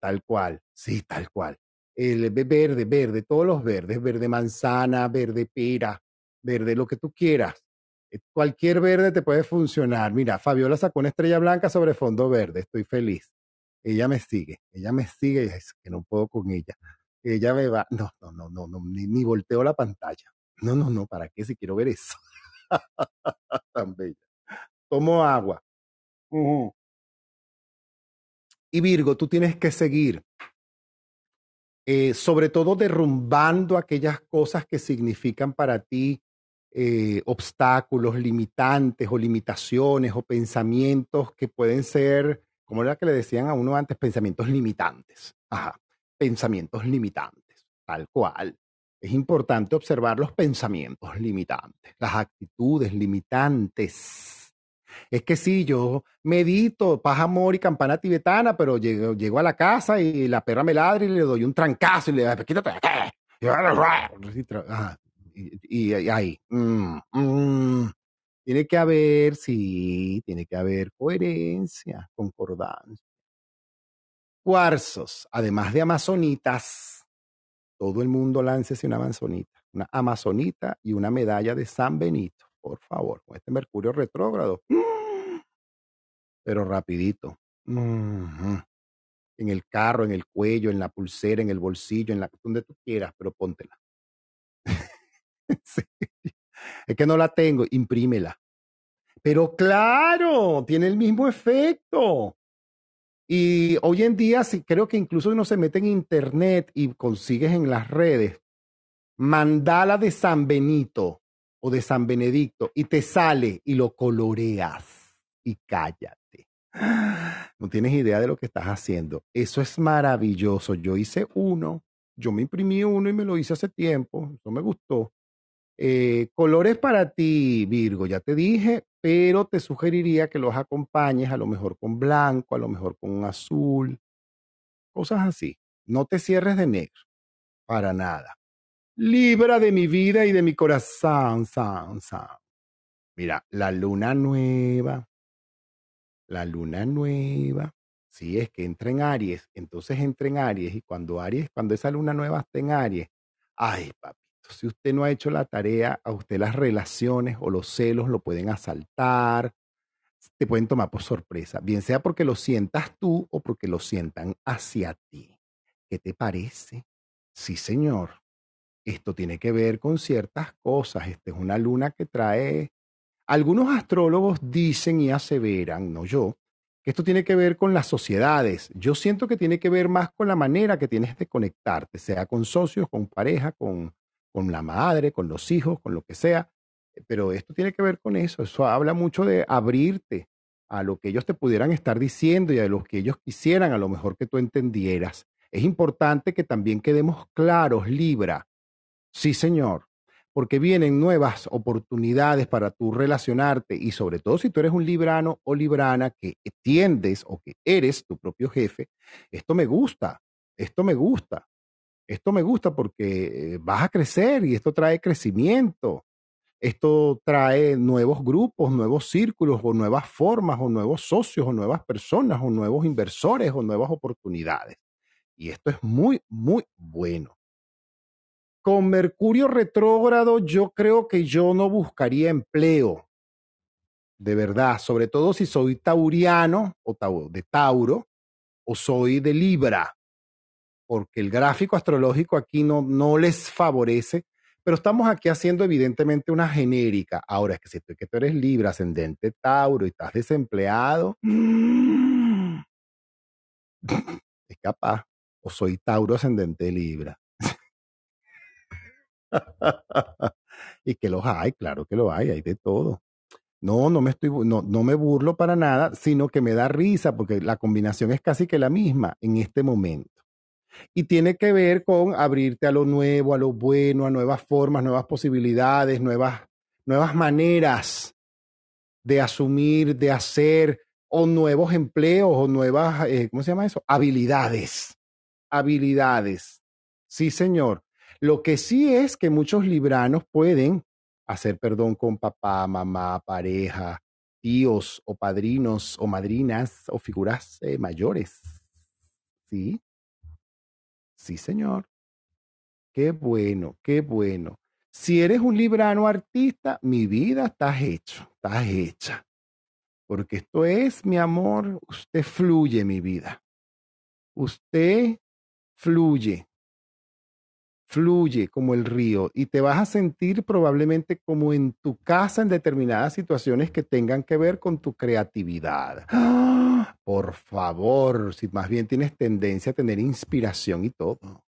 tal cual, sí, tal cual. El verde, verde, todos los verdes, verde manzana, verde pera, verde lo que tú quieras. Eh, cualquier verde te puede funcionar. Mira, Fabiola sacó una estrella blanca sobre fondo verde. Estoy feliz. Ella me sigue. Ella me sigue y es que no puedo con ella. Ella me va. No, no, no, no, no ni, ni volteo la pantalla. No, no, no. ¿Para qué si quiero ver eso? Tan bella. Tomo agua. Y Virgo, tú tienes que seguir. Eh, sobre todo derrumbando aquellas cosas que significan para ti eh, obstáculos, limitantes o limitaciones o pensamientos que pueden ser, como era que le decían a uno antes, pensamientos limitantes. Ajá, pensamientos limitantes, tal cual. Es importante observar los pensamientos limitantes, las actitudes limitantes. Es que si yo medito, paz, amor y campana tibetana, pero llego, llego, a la casa y la perra me ladra y le doy un trancazo y le digo, quítate y, ahí, mm, mm, tiene que haber, sí, tiene que haber coherencia, concordancia. Cuarzos, además de amazonitas, todo el mundo láncese una amazonita, una amazonita y una medalla de San Benito, por favor, con este Mercurio retrógrado. Pero rapidito. En el carro, en el cuello, en la pulsera, en el bolsillo, en la donde tú quieras, pero póntela. Es que no la tengo, imprímela. Pero claro, tiene el mismo efecto. Y hoy en día, sí, creo que incluso uno se mete en internet y consigues en las redes mandala de San Benito o de San Benedicto y te sale y lo coloreas y cállate. No tienes idea de lo que estás haciendo. Eso es maravilloso. Yo hice uno, yo me imprimí uno y me lo hice hace tiempo. Eso me gustó. Eh, colores para ti, Virgo, ya te dije, pero te sugeriría que los acompañes a lo mejor con blanco, a lo mejor con azul, cosas así. No te cierres de negro, para nada. Libra de mi vida y de mi corazón, san, san. Mira, la luna nueva, la luna nueva, si es que entra en Aries, entonces entra en Aries y cuando Aries, cuando esa luna nueva está en Aries, ay, papi si usted no ha hecho la tarea, a usted las relaciones o los celos lo pueden asaltar, te pueden tomar por sorpresa, bien sea porque lo sientas tú o porque lo sientan hacia ti. ¿Qué te parece? Sí, señor. Esto tiene que ver con ciertas cosas. Esta es una luna que trae... Algunos astrólogos dicen y aseveran, no yo, que esto tiene que ver con las sociedades. Yo siento que tiene que ver más con la manera que tienes de conectarte, sea con socios, con pareja, con con la madre, con los hijos, con lo que sea. Pero esto tiene que ver con eso. Eso habla mucho de abrirte a lo que ellos te pudieran estar diciendo y a lo que ellos quisieran, a lo mejor que tú entendieras. Es importante que también quedemos claros, Libra. Sí, señor. porque vienen nuevas oportunidades para tú relacionarte y sobre todo si tú eres un librano o librana que tiendes o que eres tu propio jefe, esto me gusta, esto me gusta, esto me gusta porque eh, vas a crecer y esto trae crecimiento. Esto trae nuevos grupos, nuevos círculos o nuevas formas o nuevos socios o nuevas personas o nuevos inversores o nuevas oportunidades. Y esto es muy, muy bueno. Con Mercurio retrógrado yo creo que yo no buscaría empleo. De verdad, sobre todo si soy tauriano o de Tauro o soy de Libra, porque el gráfico astrológico aquí no, no les favorece pero estamos aquí haciendo evidentemente una genérica. Ahora es que si tú, que tú eres Libra, ascendente Tauro y estás desempleado, es capaz. O soy Tauro ascendente Libra. y que los hay, claro que lo hay, hay de todo. No, no me estoy, no, no me burlo para nada, sino que me da risa porque la combinación es casi que la misma en este momento y tiene que ver con abrirte a lo nuevo, a lo bueno, a nuevas formas, nuevas posibilidades, nuevas, nuevas maneras de asumir, de hacer, o nuevos empleos, o nuevas, eh, ¿cómo se llama eso? Habilidades. Habilidades. Sí, señor. Lo que sí es que muchos libranos pueden hacer perdón con papá, mamá, pareja, tíos o padrinos o madrinas o figuras eh, mayores. ¿Sí? Sí, señor. Qué bueno, qué bueno. Si eres un librano artista, mi vida estás hecho, estás hecha. Porque esto es, mi amor, usted fluye, mi vida. Usted fluye, fluye como el río y te vas a sentir probablemente como en tu casa en determinadas situaciones que tengan que ver con tu creatividad. Por favor, si más bien tienes tendencia a tener inspiración y todo.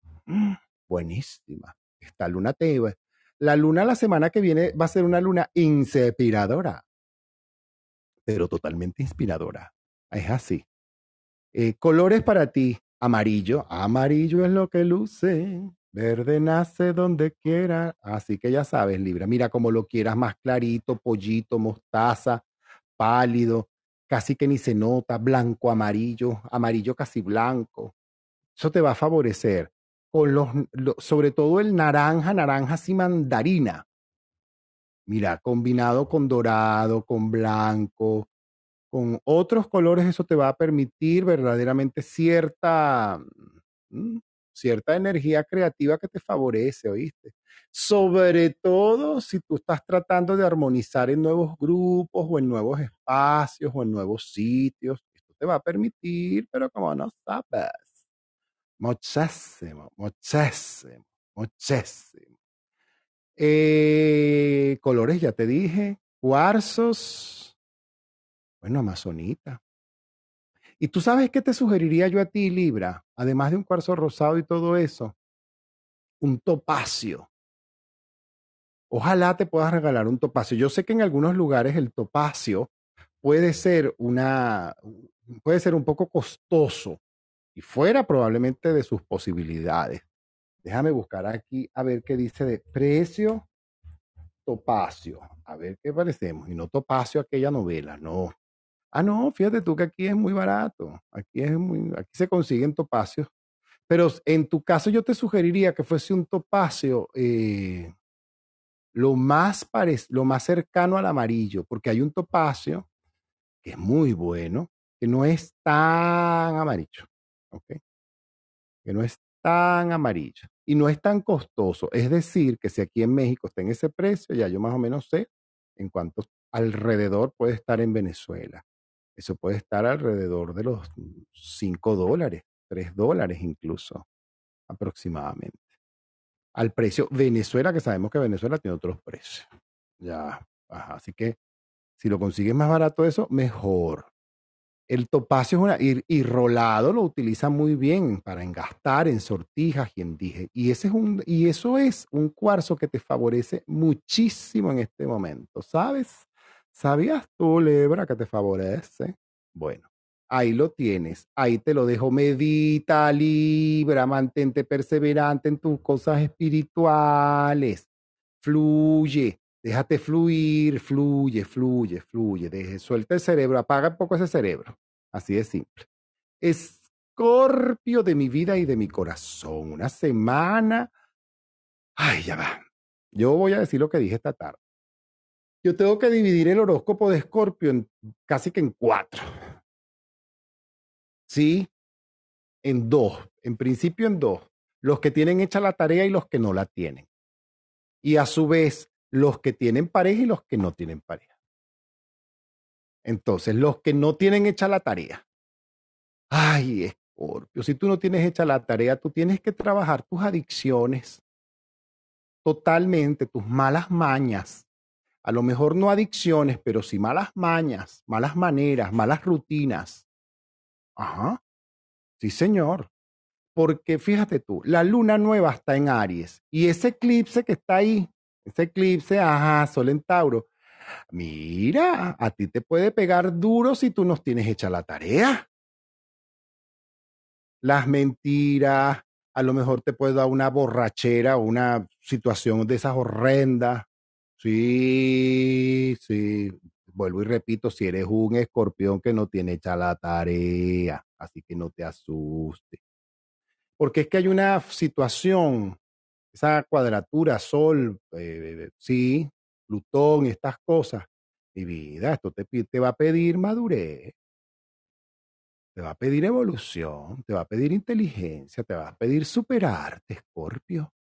Buenísima. Esta luna te... La luna la semana que viene va a ser una luna inspiradora, pero totalmente inspiradora. Es así. Eh, colores para ti. Amarillo. Amarillo es lo que luce. Verde nace donde quiera. Así que ya sabes, Libra. Mira como lo quieras, más clarito, pollito, mostaza, pálido, casi que ni se nota, blanco, amarillo, amarillo casi blanco. Eso te va a favorecer. Con los, sobre todo el naranja, naranja así mandarina. Mira, combinado con dorado, con blanco, con otros colores, eso te va a permitir verdaderamente cierta, mm, cierta energía creativa que te favorece, ¿oíste? Sobre todo si tú estás tratando de armonizar en nuevos grupos o en nuevos espacios o en nuevos sitios. Esto te va a permitir, pero como no sabes, muchísimo, muchísimo, muchísimo. Eh, colores, ya te dije, cuarzos, bueno, amazonita. ¿Y tú sabes qué te sugeriría yo a ti, Libra? Además de un cuarzo rosado y todo eso, un topacio. Ojalá te puedas regalar un topacio. Yo sé que en algunos lugares el topacio puede ser una, puede ser un poco costoso y fuera probablemente de sus posibilidades. Déjame buscar aquí a ver qué dice de precio topacio. A ver qué parecemos. Y no topacio aquella novela, no. Ah, no, fíjate tú que aquí es muy barato. Aquí, es muy, aquí se consiguen topacios. Pero en tu caso yo te sugeriría que fuese un topacio eh, lo, más lo más cercano al amarillo, porque hay un topacio que es muy bueno, que no es tan amarillo. ¿ok? Que no es tan amarillo y no es tan costoso. Es decir, que si aquí en México está en ese precio, ya yo más o menos sé en cuánto alrededor puede estar en Venezuela. Eso puede estar alrededor de los 5 dólares, 3 dólares incluso, aproximadamente. Al precio Venezuela, que sabemos que Venezuela tiene otros precios. Ya, así que si lo consigues más barato eso, mejor. El topacio es una, y, rolado lo utiliza muy bien para engastar en sortijas y en dije. Y, ese es un, y eso es un cuarzo que te favorece muchísimo en este momento, ¿sabes? ¿Sabías tú, Lebra, que te favorece? Bueno, ahí lo tienes. Ahí te lo dejo. Medita, Libra, mantente perseverante en tus cosas espirituales. fluye, déjate fluir, fluye, fluye, fluye, deje, suelta el cerebro, apaga un poco ese cerebro, así de simple. Escorpio de mi vida y de mi corazón, una semana, ay, ya va, yo voy a decir lo que dije esta tarde. Yo tengo que dividir el horóscopo de Escorpio en casi que en cuatro. Sí, en dos, en principio en dos. Los que tienen hecha la tarea y los que no la tienen. Y a su vez, los que tienen pareja y los que no tienen pareja. Entonces, los que no tienen hecha la tarea. Ay, Escorpio, si tú no tienes hecha la tarea, tú tienes que trabajar tus adicciones totalmente, tus malas mañas. A lo mejor no adicciones, pero sí malas mañas, malas maneras, malas rutinas. Ajá. Sí, señor. Porque fíjate tú, la luna nueva está en Aries y ese eclipse que está ahí, ese eclipse, ajá, Sol en Tauro, mira, a ti te puede pegar duro si tú no tienes hecha la tarea. Las mentiras, a lo mejor te puede dar una borrachera una situación de esas horrendas. Sí, sí, vuelvo y repito, si eres un escorpión que no tiene hecha la tarea, así que no te asustes. Porque es que hay una situación, esa cuadratura, Sol, eh, sí, Plutón estas cosas. Mi vida, esto te, te va a pedir madurez, te va a pedir evolución, te va a pedir inteligencia, te va a pedir superarte, Escorpio.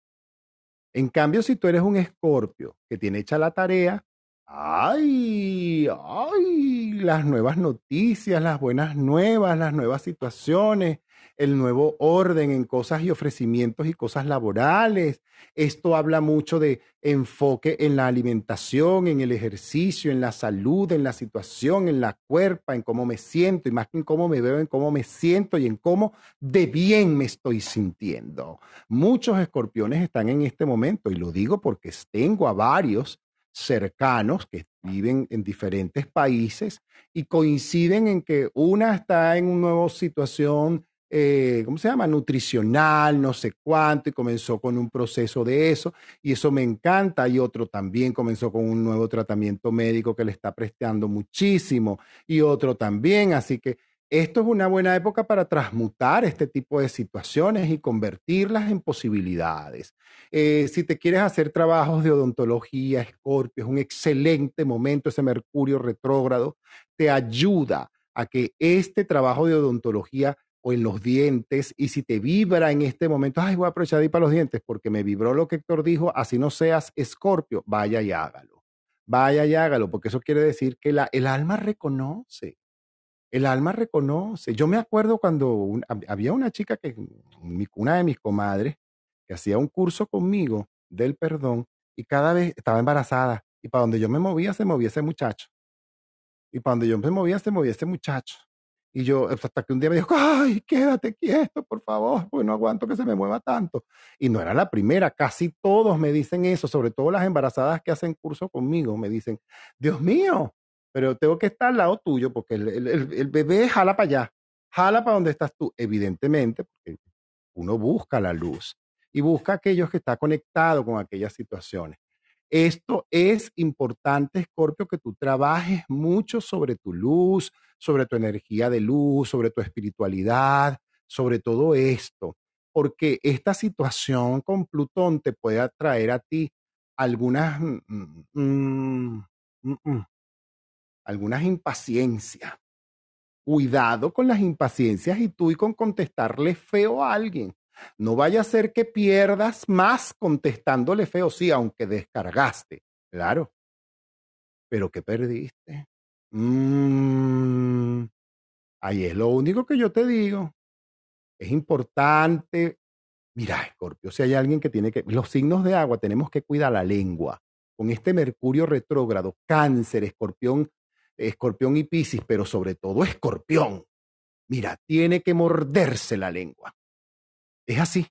En cambio, si tú eres un Escorpio que tiene hecha la tarea, ay, ay, las nuevas noticias, las buenas nuevas, las nuevas situaciones, el nuevo orden en cosas y ofrecimientos y cosas laborales. Esto habla mucho de enfoque en la alimentación, en el ejercicio, en la salud, en la situación, en la cuerpa, en cómo me siento, y más que en cómo me veo, en cómo me siento y en cómo de bien me estoy sintiendo. Muchos escorpiones están en este momento, y lo digo porque tengo a varios cercanos que viven en diferentes países y coinciden en que una está en una nueva situación eh, ¿cómo se llama? Nutricional, no sé cuánto, y comenzó con un proceso de eso, y eso me encanta. Y otro también comenzó con un nuevo tratamiento médico que le está prestando muchísimo, y otro también. Así que esto es una buena época para transmutar este tipo de situaciones y convertirlas en posibilidades. Eh, si te quieres hacer trabajos de odontología, Escorpio, es un excelente momento, ese Mercurio retrógrado te ayuda a que este trabajo de odontología o en los dientes, y si te vibra en este momento, ay, voy a aprovechar de ir para los dientes porque me vibró lo que Héctor dijo, así no seas escorpio, vaya y hágalo. Vaya y hágalo, porque eso quiere decir que la, el alma reconoce. El alma reconoce. Yo me acuerdo cuando había una chica que, una de mis comadres, que hacía un curso conmigo del perdón y cada vez estaba embarazada y para donde yo me movía se movía ese muchacho. Y para donde yo me movía se movía ese muchacho. Y yo, hasta que un día me dijo, ay, quédate quieto, por favor, porque no aguanto que se me mueva tanto. Y no era la primera, casi todos me dicen eso, sobre todo las embarazadas que hacen curso conmigo, me dicen, Dios mío, pero tengo que estar al lado tuyo porque el, bebé jala para allá, jala para donde estás tú, evidentemente, porque uno busca la luz y busca aquellos que están conectados con aquellas situaciones. Esto es importante, Escorpio, que tú trabajes mucho sobre tu luz, sobre tu energía de luz, sobre tu espiritualidad, sobre todo esto, porque esta situación con Plutón te puede atraer a ti algunas, mm, mm, mm, algunas impaciencias. Cuidado con las impaciencias y tú y con contestarle feo a alguien. No vaya a ser que pierdas más contestándole feo, sí, aunque descargaste, claro. Pero ¿qué perdiste? Mm, ahí es lo único que yo te digo. Es importante. Mira, Escorpio, si hay alguien que tiene que... Los signos de agua tenemos que cuidar la lengua. Con este Mercurio retrógrado, cáncer, escorpión, escorpión y piscis, pero sobre todo escorpión. Mira, tiene que morderse la lengua. Es así.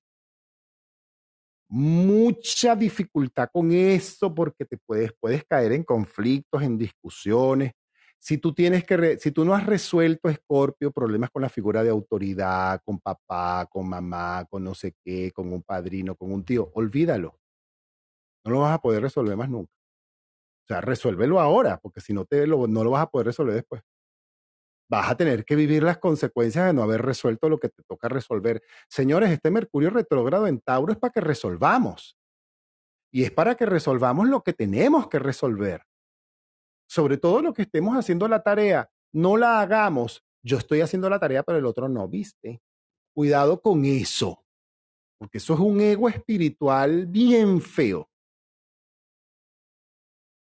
Mucha dificultad con eso porque te puedes, puedes caer en conflictos, en discusiones. Si tú tienes que, si tú no has resuelto, Escorpio, problemas con la figura de autoridad, con papá, con mamá, con no sé qué, con un padrino, con un tío, olvídalo. No lo vas a poder resolver más nunca. O sea, resuélvelo ahora, porque si no, te lo, no lo vas a poder resolver después. Vas a tener que vivir las consecuencias de no haber resuelto lo que te toca resolver. Señores, este Mercurio retrógrado en Tauro es para que resolvamos. Y es para que resolvamos lo que tenemos que resolver. Sobre todo lo que estemos haciendo la tarea, no la hagamos. Yo estoy haciendo la tarea, pero el otro no, ¿viste? Cuidado con eso, porque eso es un ego espiritual bien feo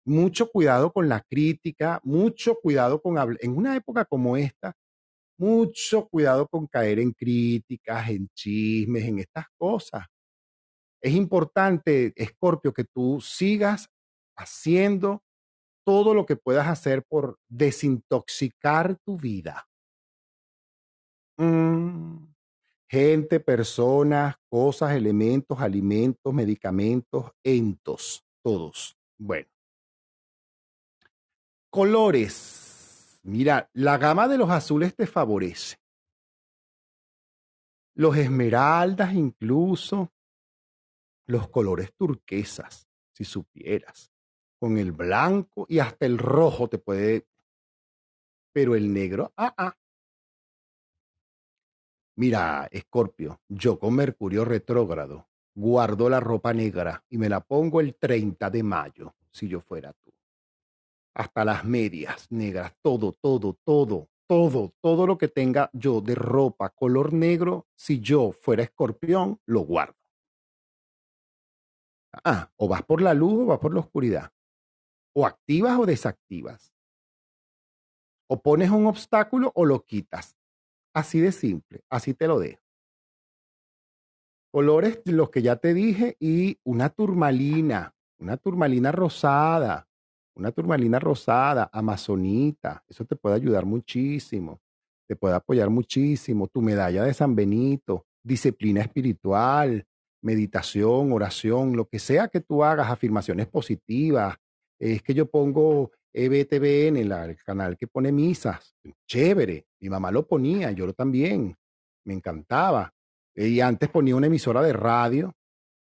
mucho cuidado con la crítica, mucho cuidado con hablar. En una época como esta, mucho cuidado con caer en críticas, en chismes, en estas cosas. Es importante, Escorpio, que tú sigas haciendo todo lo que puedas hacer por desintoxicar tu vida. Mm. Gente, personas, cosas, elementos, alimentos, medicamentos, entos, todos. Bueno, Colores. Mira, la gama de los azules te favorece. Los esmeraldas incluso. Los colores turquesas, si supieras. Con el blanco y hasta el rojo te puede... Pero el negro, ah, ah. Mira, Escorpio, yo con Mercurio retrógrado guardo la ropa negra y me la pongo el 30 de mayo, si yo fuera tú hasta las medias negras, todo, todo, todo, todo, todo lo que tenga yo de ropa color negro, si yo fuera escorpión, lo guardo. Ah, o vas por la luz o vas por la oscuridad. O activas o desactivas. O pones un obstáculo o lo quitas. Así de simple, así te lo dejo. Colores, los que ya te dije, y una turmalina, una turmalina rosada, una turmalina rosada, amazonita, eso te puede ayudar muchísimo, te puede apoyar muchísimo. Tu medalla de San Benito, disciplina espiritual, meditación, oración, lo que sea que tú hagas, afirmaciones positivas. Es que yo pongo EBTV en el canal que pone misas. Chévere. Mi mamá lo ponía, yo lo también. Me encantaba. Y antes ponía una emisora de radio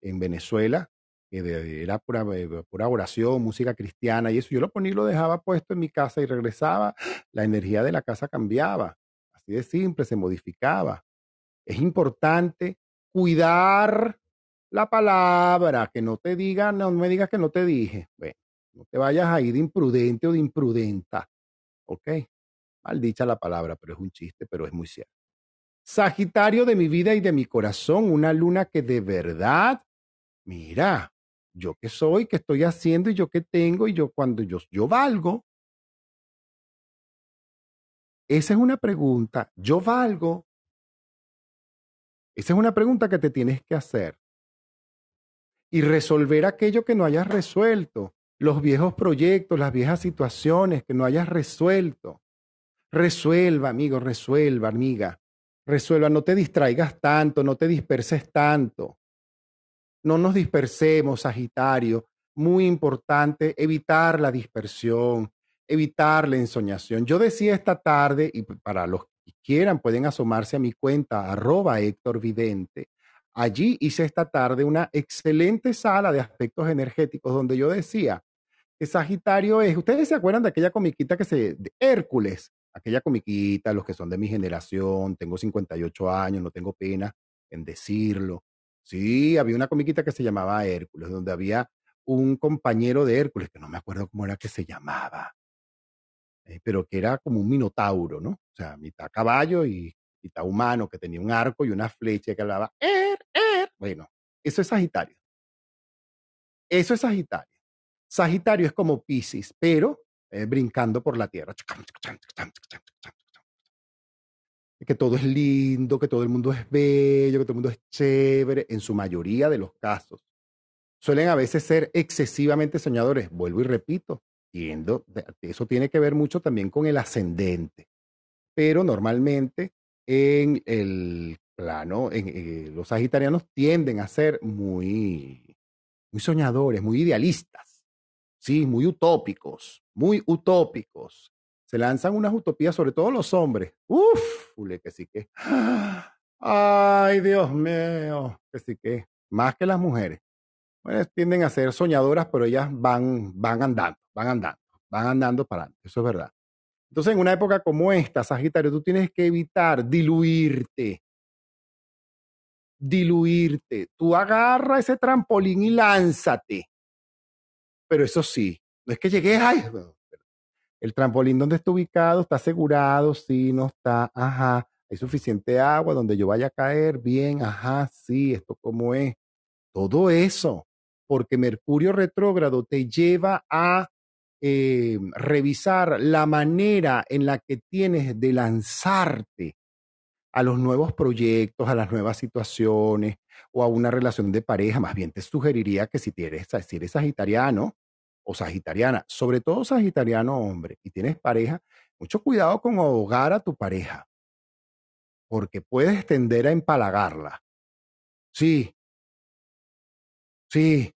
en Venezuela era pura, eh, pura, oración, música cristiana y eso. Yo lo ponía y lo dejaba puesto en mi casa y regresaba, la energía de la casa cambiaba. Así de simple, se modificaba. Es importante cuidar la palabra, que no te diga, no me digas que no te dije. Bueno, no te vayas ahí de imprudente o de imprudenta. ¿Ok? Mal dicha la palabra, pero es un chiste, pero es muy cierto. Sagitario de mi vida y de mi corazón, una luna que de verdad, mira, yo qué soy, qué estoy haciendo y yo qué tengo y yo cuando yo, yo valgo. Esa es una pregunta, yo valgo. Esa es una pregunta que te tienes que hacer. Y resolver aquello que no hayas resuelto, los viejos proyectos, las viejas situaciones que no hayas resuelto. Resuelva, amigo, resuelva, amiga. Resuelva, no te distraigas tanto, no te disperses tanto. No nos dispersemos, Sagitario. Muy importante evitar la dispersión, evitar la ensoñación. Yo decía esta tarde, y para los que quieran pueden asomarse a mi cuenta, arroba Héctor Vidente. Allí hice esta tarde una excelente sala de aspectos energéticos donde yo decía que Sagitario es, ustedes se acuerdan de aquella comiquita que se, de Hércules, aquella comiquita, los que son de mi generación, tengo 58 años, no tengo pena en decirlo, Sí, había una comiquita que se llamaba Hércules, donde había un compañero de Hércules, que no me acuerdo cómo era que se llamaba, eh, pero que era como un minotauro, ¿no? O sea, mitad caballo y mitad humano, que tenía un arco y una flecha que hablaba, er, er. Bueno, eso es Sagitario. Eso es Sagitario. Sagitario es como Pisces, pero eh, brincando por la tierra que todo es lindo, que todo el mundo es bello, que todo el mundo es chévere, en su mayoría de los casos. Suelen a veces ser excesivamente soñadores, vuelvo y repito, eso tiene que ver mucho también con el ascendente, pero normalmente en el plano, en, eh, los sagitarianos tienden a ser muy, muy soñadores, muy idealistas, sí, muy utópicos, muy utópicos se lanzan unas utopías, sobre todo los hombres. Uf, que sí que. Ay, Dios mío, que sí que. Más que las mujeres. bueno, tienden a ser soñadoras, pero ellas van, van andando, van andando, van andando para adelante, eso es verdad. Entonces, en una época como esta, Sagitario, tú tienes que evitar diluirte, diluirte. Tú agarra ese trampolín y lánzate. Pero eso sí, no es que llegué, ay, el trampolín donde está ubicado está asegurado, sí, no está, ajá, hay suficiente agua donde yo vaya a caer, bien, ajá, sí, esto como es. Todo eso, porque Mercurio retrógrado te lleva a eh, revisar la manera en la que tienes de lanzarte a los nuevos proyectos, a las nuevas situaciones o a una relación de pareja. Más bien te sugeriría que si, eres, si eres sagitariano o sagitariana, sobre todo sagitariano hombre, y tienes pareja, mucho cuidado con ahogar a tu pareja, porque puedes tender a empalagarla. Sí, sí,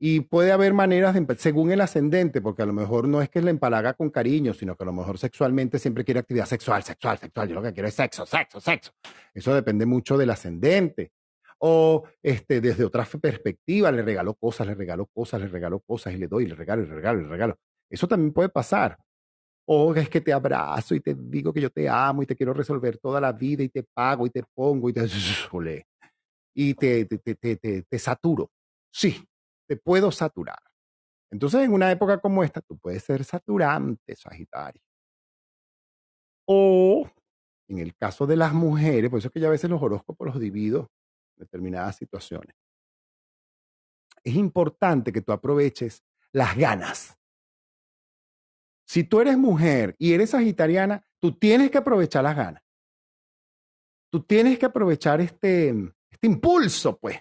y puede haber maneras, de, según el ascendente, porque a lo mejor no es que le empalaga con cariño, sino que a lo mejor sexualmente siempre quiere actividad sexual, sexual, sexual. Yo lo que quiero es sexo, sexo, sexo. Eso depende mucho del ascendente. O este, desde otra perspectiva, le regalo cosas, le regalo cosas, le regalo cosas y le doy, le regalo, le regalo, le regalo. Eso también puede pasar. O es que te abrazo y te digo que yo te amo y te quiero resolver toda la vida y te pago y te pongo y te... Y te, te, te, te, saturo. Sí, te puedo saturar. Entonces, en una época como esta, tú puedes ser saturante, Sagitario. O, en el caso de las mujeres, por eso es que ya a veces los horóscopos los divido determinadas situaciones. Es importante que tú aproveches las ganas. Si tú eres mujer y eres sagitariana, tú tienes que aprovechar las ganas. Tú tienes que aprovechar este, este impulso, pues,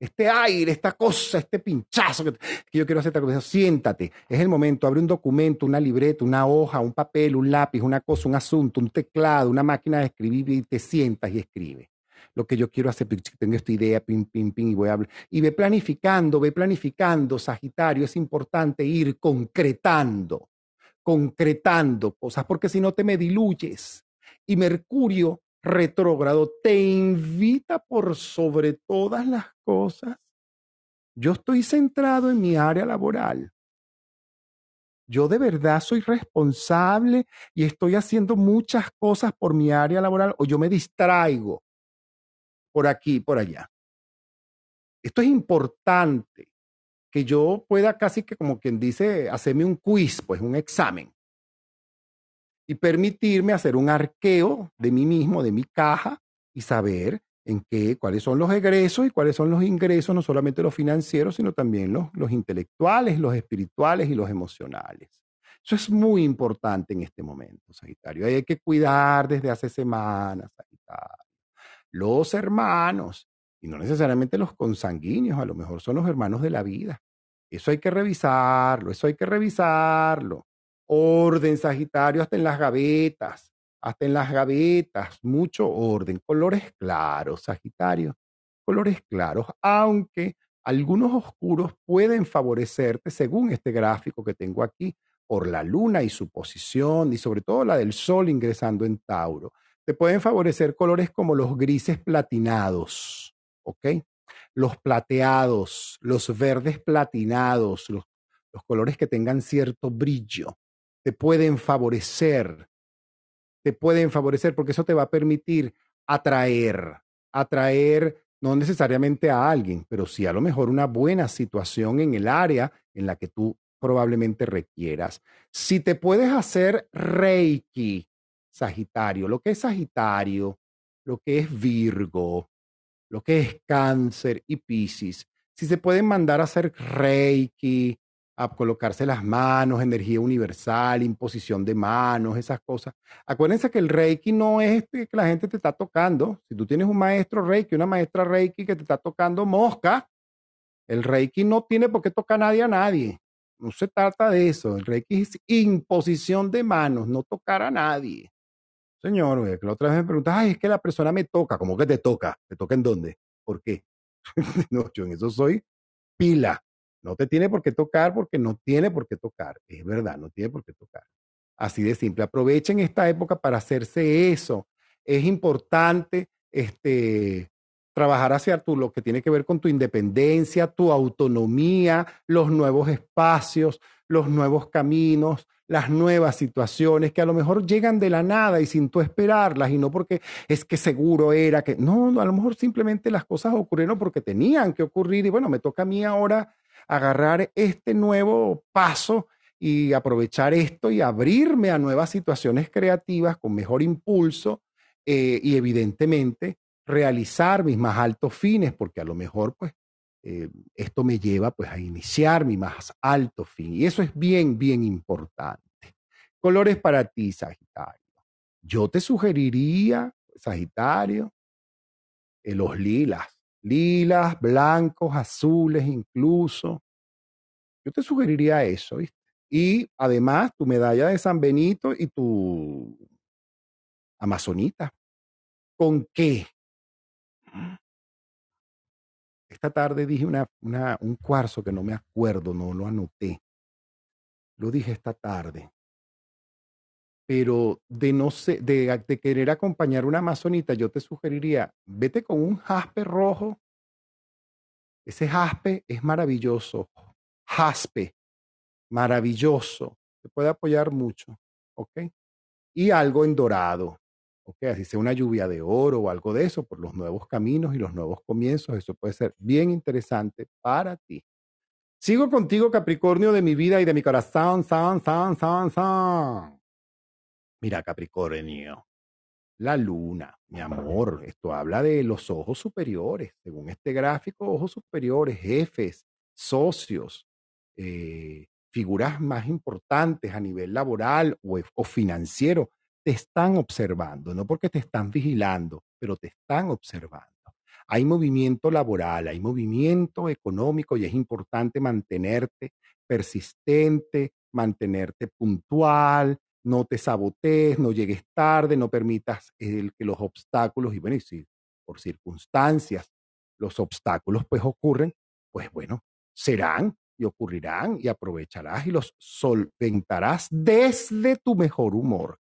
este aire, esta cosa, este pinchazo que, yo quiero hacer esta cosa. Siéntate, es el momento, abre un documento, una libreta, una hoja, un papel, un lápiz, una cosa, un asunto, un teclado, una máquina de escribir y te sientas y escribe. Lo que yo quiero hacer, tengo esta idea, pim, pim, pim, y voy a hablar. Y ve planificando, ve planificando, Sagitario, es importante ir concretando, concretando cosas, porque si no te me diluyes. Y Mercurio retrógrado te invita por sobre todas las cosas. Yo estoy centrado en mi área laboral. Yo de verdad soy responsable y estoy haciendo muchas cosas por mi área laboral o yo me distraigo por aquí, por allá. Esto es importante que yo pueda casi que como quien dice, hacerme un quiz, pues un examen y permitirme hacer un arqueo de mí mismo, de mi caja y saber en qué, cuáles son los egresos y cuáles son los ingresos, no solamente los financieros, sino también los, intelectuales, los espirituales y los emocionales. Eso es muy importante en este momento, Sagitario. Hay que cuidar desde hace semanas, Sagitario. Los hermanos, y no necesariamente los consanguíneos, a lo mejor son los hermanos de la vida. Eso hay que revisarlo, eso hay que revisarlo. Orden, Sagitario, hasta en las gavetas, hasta en las gavetas, mucho orden. Colores claros, Sagitario, colores claros, aunque algunos oscuros pueden favorecerte, según este gráfico que tengo aquí, por la luna y su posición, y sobre todo la del sol ingresando en Tauro. Te pueden favorecer colores como los grises platinados, ¿ok? Los plateados, los verdes platinados, los, los colores que tengan cierto brillo te pueden favorecer, te pueden favorecer porque eso te va a permitir atraer, atraer no necesariamente a alguien, pero sí a lo mejor una buena situación en el área en la que tú probablemente requieras. Si te puedes hacer Reiki, Sagitario, lo que es Sagitario, lo que es Virgo, lo que es Cáncer y Piscis, si se pueden mandar a hacer Reiki, a colocarse las manos, energía universal, imposición de manos, esas cosas. Acuérdense que el Reiki no es este que la gente te está tocando. Si tú tienes un maestro Reiki, una maestra Reiki que te está tocando mosca, el Reiki no tiene por qué tocar a nadie a nadie. No se trata de eso. El Reiki es imposición de manos, no tocar a nadie. Señor, que la otra vez me preguntas, ay, es que la persona me toca. ¿Cómo que te toca? ¿Te toca en dónde? ¿Por qué? no, yo en eso soy pila. No te tiene por qué tocar porque no tiene por qué tocar. Es verdad, no tiene por qué tocar. Así de simple. Aprovechen esta época para hacerse eso. Es importante este, trabajar hacia tu, lo que tiene que ver con tu independencia, tu autonomía, los nuevos espacios, los nuevos caminos, las nuevas situaciones que a lo mejor llegan de la nada y sin tú esperarlas y no porque es que seguro era que, no, a lo mejor simplemente las cosas ocurrieron porque tenían que ocurrir y bueno, me toca a mí ahora agarrar este nuevo paso y aprovechar esto y abrirme a nuevas situaciones creativas con mejor impulso eh, y evidentemente realizar mis más altos fines, porque a lo mejor pues eh, esto me lleva pues a iniciar mi más alto fin. Y eso es bien, bien importante. Colores para ti, Sagitario. Yo te sugeriría, Sagitario, eh, los lilas. Lilas, blancos, azules incluso. Yo te sugeriría eso. Y además tu medalla de San Benito y tu amazonita. ¿Con qué? Esta tarde dije una, un cuarzo que no me acuerdo, no lo anoté. Lo dije esta tarde. Pero de no sé, de, de querer acompañar una amazonita, yo te sugeriría, vete con un jaspe rojo. Ese jaspe es maravilloso. Jaspe, maravilloso. Te puede apoyar mucho. ¿Ok? Y algo en dorado ok, así sea una lluvia de oro o algo de eso, por los nuevos caminos y los nuevos comienzos, eso puede ser bien interesante para ti. Sigo contigo, Capricornio, de mi vida y de mi corazón, son, son, son, son. Mira, Capricornio, la luna, mi amor, esto habla de los ojos superiores. Según este gráfico, ojos superiores, jefes, socios, eh, figuras más importantes a nivel laboral o, o financiero te están observando, no porque te están vigilando, pero te están observando. Hay movimiento laboral, hay movimiento económico y es importante mantenerte persistente, mantenerte puntual, no te sabotees, no llegues tarde, no permitas el, que los obstáculos, y bueno, y si por circunstancias los obstáculos pues ocurren, pues bueno, serán y ocurrirán y aprovecharás y los solventarás desde tu mejor humor,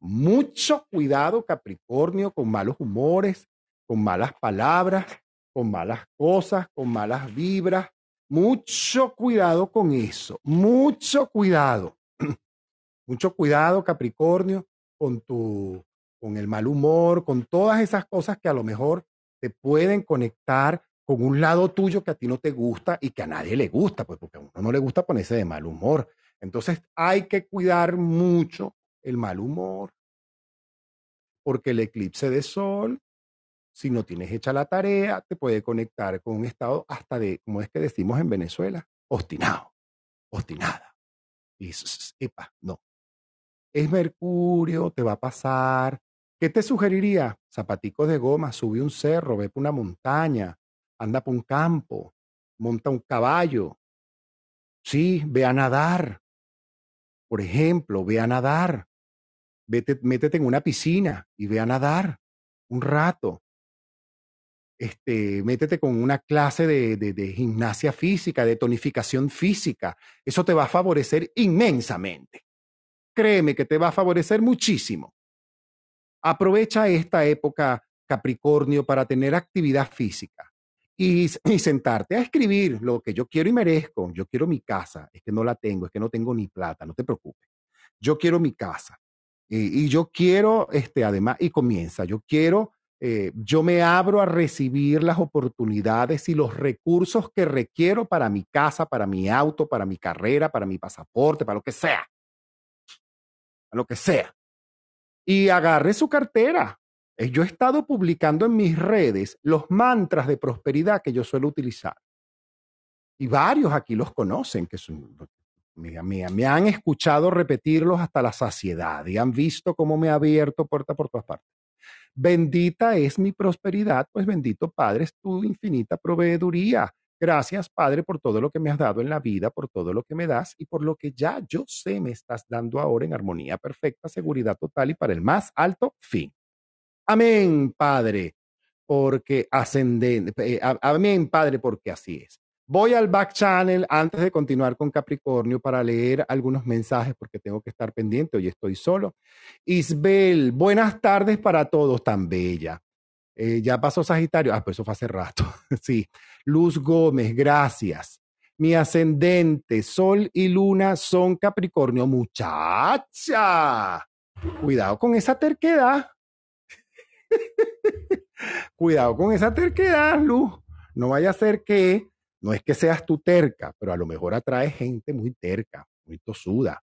mucho cuidado, Capricornio, con malos humores, con malas palabras, con malas cosas, con malas vibras. Mucho cuidado con eso, mucho cuidado. mucho cuidado, Capricornio, con tu con el mal humor, con todas esas cosas que a lo mejor te pueden conectar con un lado tuyo que a ti no te gusta y que a nadie le gusta, pues porque a uno no le gusta ponerse de mal humor. Entonces hay que cuidar mucho el mal humor, porque el eclipse de sol, si no tienes hecha la tarea, te puede conectar con un estado hasta de, como es que decimos en Venezuela, obstinado, obstinada. Y, epa, no. Es Mercurio, te va a pasar. ¿Qué te sugeriría? Zapaticos de goma, sube un cerro, ve por una montaña, anda por un campo, monta un caballo. Sí, ve a nadar. Por ejemplo, ve a nadar vete, métete en una piscina y ve a nadar un rato. Este, métete con una clase de, gimnasia física, de tonificación física. Eso te va a favorecer inmensamente. Créeme que te va a favorecer muchísimo. Aprovecha esta época Capricornio para tener actividad física y, y, sentarte a escribir lo que yo quiero y merezco. Yo quiero mi casa, es que no la tengo, es que no tengo ni plata, no te preocupes. Yo quiero mi casa. Y, yo quiero, este, además, y comienza, yo quiero, eh, yo me abro a recibir las oportunidades y los recursos que requiero para mi casa, para mi auto, para mi carrera, para mi pasaporte, para lo que sea. Para lo que sea. Y agarre su cartera. Eh, yo he estado publicando en mis redes los mantras de prosperidad que yo suelo utilizar. Y varios aquí los conocen, que son, me, me, han escuchado repetirlos hasta la saciedad y han visto cómo me ha abierto puerta por todas partes. Bendita es mi prosperidad, pues bendito Padre es tu infinita proveeduría. Gracias, Padre, por todo lo que me has dado en la vida, por todo lo que me das y por lo que ya yo sé me estás dando ahora en armonía perfecta, seguridad total y para el más alto fin. Amén, Padre, porque ascendente. Eh, amén, Padre, porque así es. Voy al back channel antes de continuar con Capricornio para leer algunos mensajes porque tengo que estar pendiente. Hoy estoy solo. Isbel, buenas tardes para todos, tan bella. Eh, ya pasó Sagitario. Ah, pues eso fue hace rato. sí. Luz Gómez, gracias. Mi ascendente, Sol y Luna son Capricornio. Muchacha. Cuidado con esa terquedad. Cuidado con esa terquedad, Luz. No vaya a ser que, no es que seas tú terca, pero a lo mejor atrae gente muy terca, muy tosuda,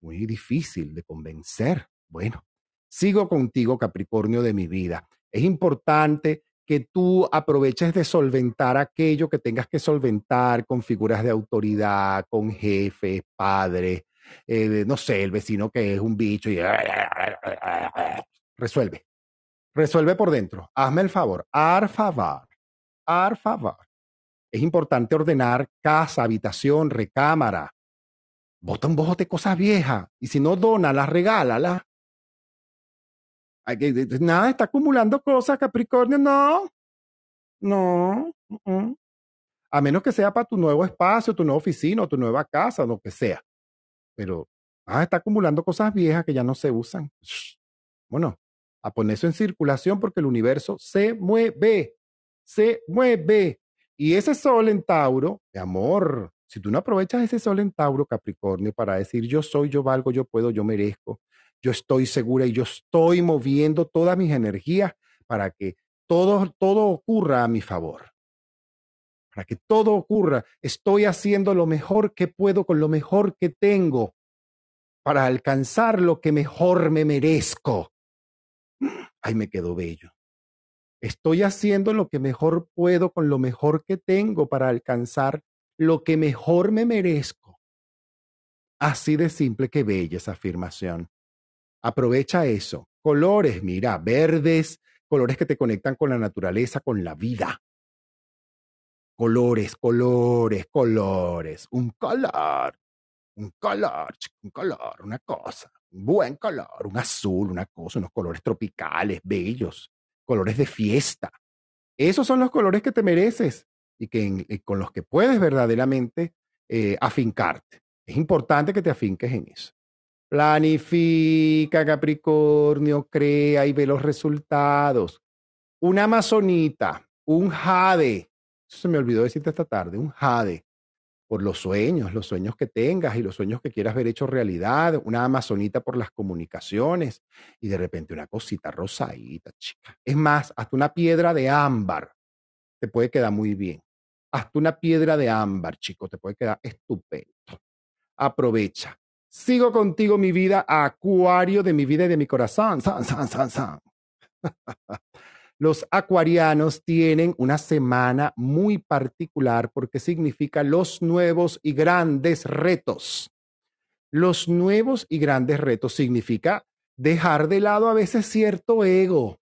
muy difícil de convencer. Bueno, sigo contigo, Capricornio de mi vida. Es importante que tú aproveches de solventar aquello que tengas que solventar con figuras de autoridad, con jefes, padres, eh, no sé, el vecino que es un bicho y resuelve. Resuelve por dentro. Hazme el favor. Ar favor. Es importante ordenar casa, habitación, recámara. Bota un bojote cosas viejas. Y si no dona, las regálala. Nada, está acumulando cosas, Capricornio. No. No. A menos que sea para tu nuevo espacio, tu nueva oficina, tu nueva casa, lo que sea. Pero ah, está acumulando cosas viejas que ya no se usan. Bueno, a poner eso en circulación porque el universo se mueve, se mueve. Y ese sol en Tauro, de amor, si tú no aprovechas ese sol en Tauro, Capricornio, para decir yo soy, yo valgo, yo puedo, yo merezco, yo estoy segura y yo estoy moviendo todas mis energías para que todo, todo ocurra a mi favor. Para que todo ocurra, estoy haciendo lo mejor que puedo con lo mejor que tengo para alcanzar lo que mejor me merezco ay, me quedó bello. Estoy haciendo lo que mejor puedo con lo mejor que tengo para alcanzar lo que mejor me merezco. Así de simple que bella esa afirmación. Aprovecha eso. Colores, mira, verdes, colores que te conectan con la naturaleza, con la vida. Colores, colores, colores. Un color, un color, un color, una cosa buen color, un azul, una cosa, unos colores tropicales, bellos, colores de fiesta. Esos son los colores que te mereces y que eh, con los que puedes verdaderamente eh, afincarte. Es importante que te afinques en eso. Planifica, Capricornio, crea y ve los resultados. Una amazonita, un jade. Eso se me olvidó decirte esta tarde, un jade por los sueños, los sueños que tengas y los sueños que quieras ver hechos realidad, una amazonita por las comunicaciones y de repente una cosita rosadita, chica. Es más, hasta una piedra de ámbar te puede quedar muy bien. Hasta una piedra de ámbar, chico, te puede quedar estupendo. Aprovecha. Sigo contigo mi vida, acuario de mi vida y de mi corazón. San, san, san, san. Los acuarianos tienen una semana muy particular porque significa los nuevos y grandes retos. Los nuevos y grandes retos significa dejar de lado a veces cierto ego.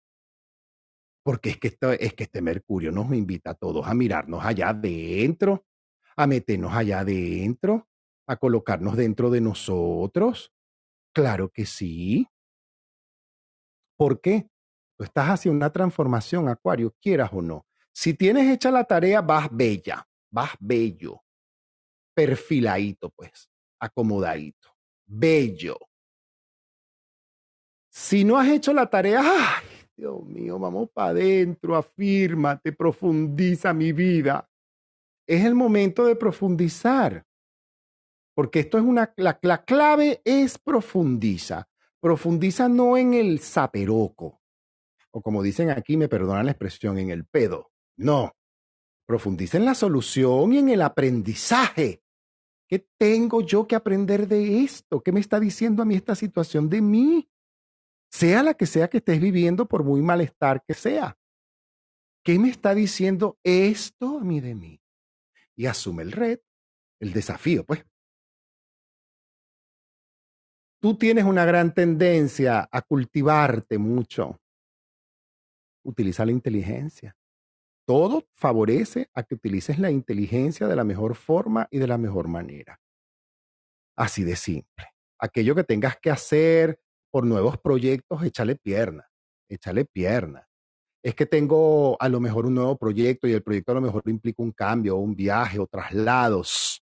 Porque es que, es que este Mercurio nos invita a todos a mirarnos allá adentro, a meternos allá adentro, a colocarnos dentro de nosotros. Claro que sí. ¿Por qué? Tú estás haciendo una transformación, Acuario, quieras o no. Si tienes hecha la tarea, vas bella, vas bello, perfiladito, pues, acomodadito, bello. Si no has hecho la tarea, ay, Dios mío, vamos para adentro, afírmate, profundiza mi vida. Es el momento de profundizar, porque esto es una, la, la clave es profundiza. Profundiza no en el zaperoco, o como dicen aquí, me perdonan la expresión, en el pedo. No, profundiza en la solución y en el aprendizaje. ¿Qué tengo yo que aprender de esto? ¿Qué me está diciendo a mí esta situación de mí? Sea la que sea que estés viviendo, por muy malestar que sea. ¿Qué me está diciendo esto a mí de mí? Y asume el red, el desafío, pues. Tú tienes una gran tendencia a cultivarte mucho, utiliza la inteligencia. Todo favorece a que utilices la inteligencia de la mejor forma y de la mejor manera. Así de simple. Aquello que tengas que hacer por nuevos proyectos, échale pierna, échale pierna. Es que tengo a lo mejor un nuevo proyecto y el proyecto a lo mejor implica un cambio, un viaje o traslados.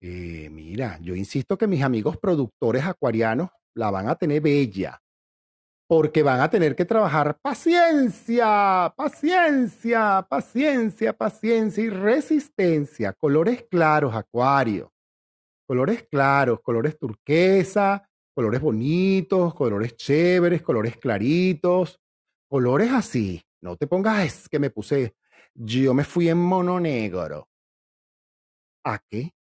Eh, mira, yo insisto que mis amigos productores acuarianos la van a tener bella porque van a tener que trabajar paciencia, paciencia, paciencia, paciencia y resistencia. Colores claros, acuario. Colores claros, colores turquesa, colores bonitos, colores chéveres, colores claritos, colores así. No te pongas, es que me puse, yo me fui en mono negro. ¿A qué?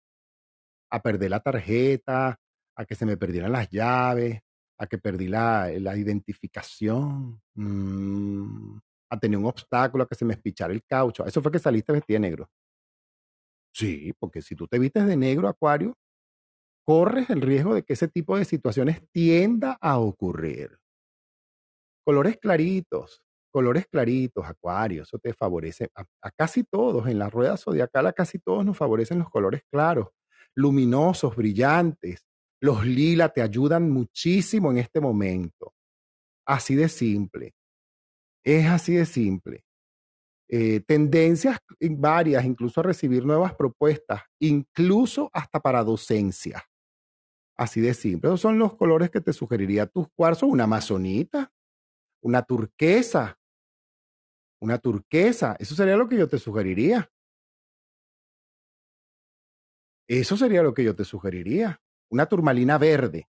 A perder la tarjeta, a que se me perdieran las llaves, a que perdí la, la identificación, mm, a tener un obstáculo, a que se me espichara el caucho. Eso fue que saliste vestida de negro. Sí, porque si tú te vistes de negro, Acuario, corres el riesgo de que ese tipo de situaciones tienda a ocurrir. Colores claritos, colores claritos, Acuario, eso te favorece a, a casi todos, en la rueda zodiacal a casi todos nos favorecen los colores claros, luminosos, brillantes, los lila te ayudan muchísimo en este momento. Así de simple. Es así de simple. Eh, tendencias varias, incluso a recibir nuevas propuestas, incluso hasta para docencia. Así de simple. Esos son los colores que te sugeriría tus cuarzos. Una amazonita, una turquesa, una turquesa. Eso sería lo que yo te sugeriría. Eso sería lo que yo te sugeriría una turmalina verde.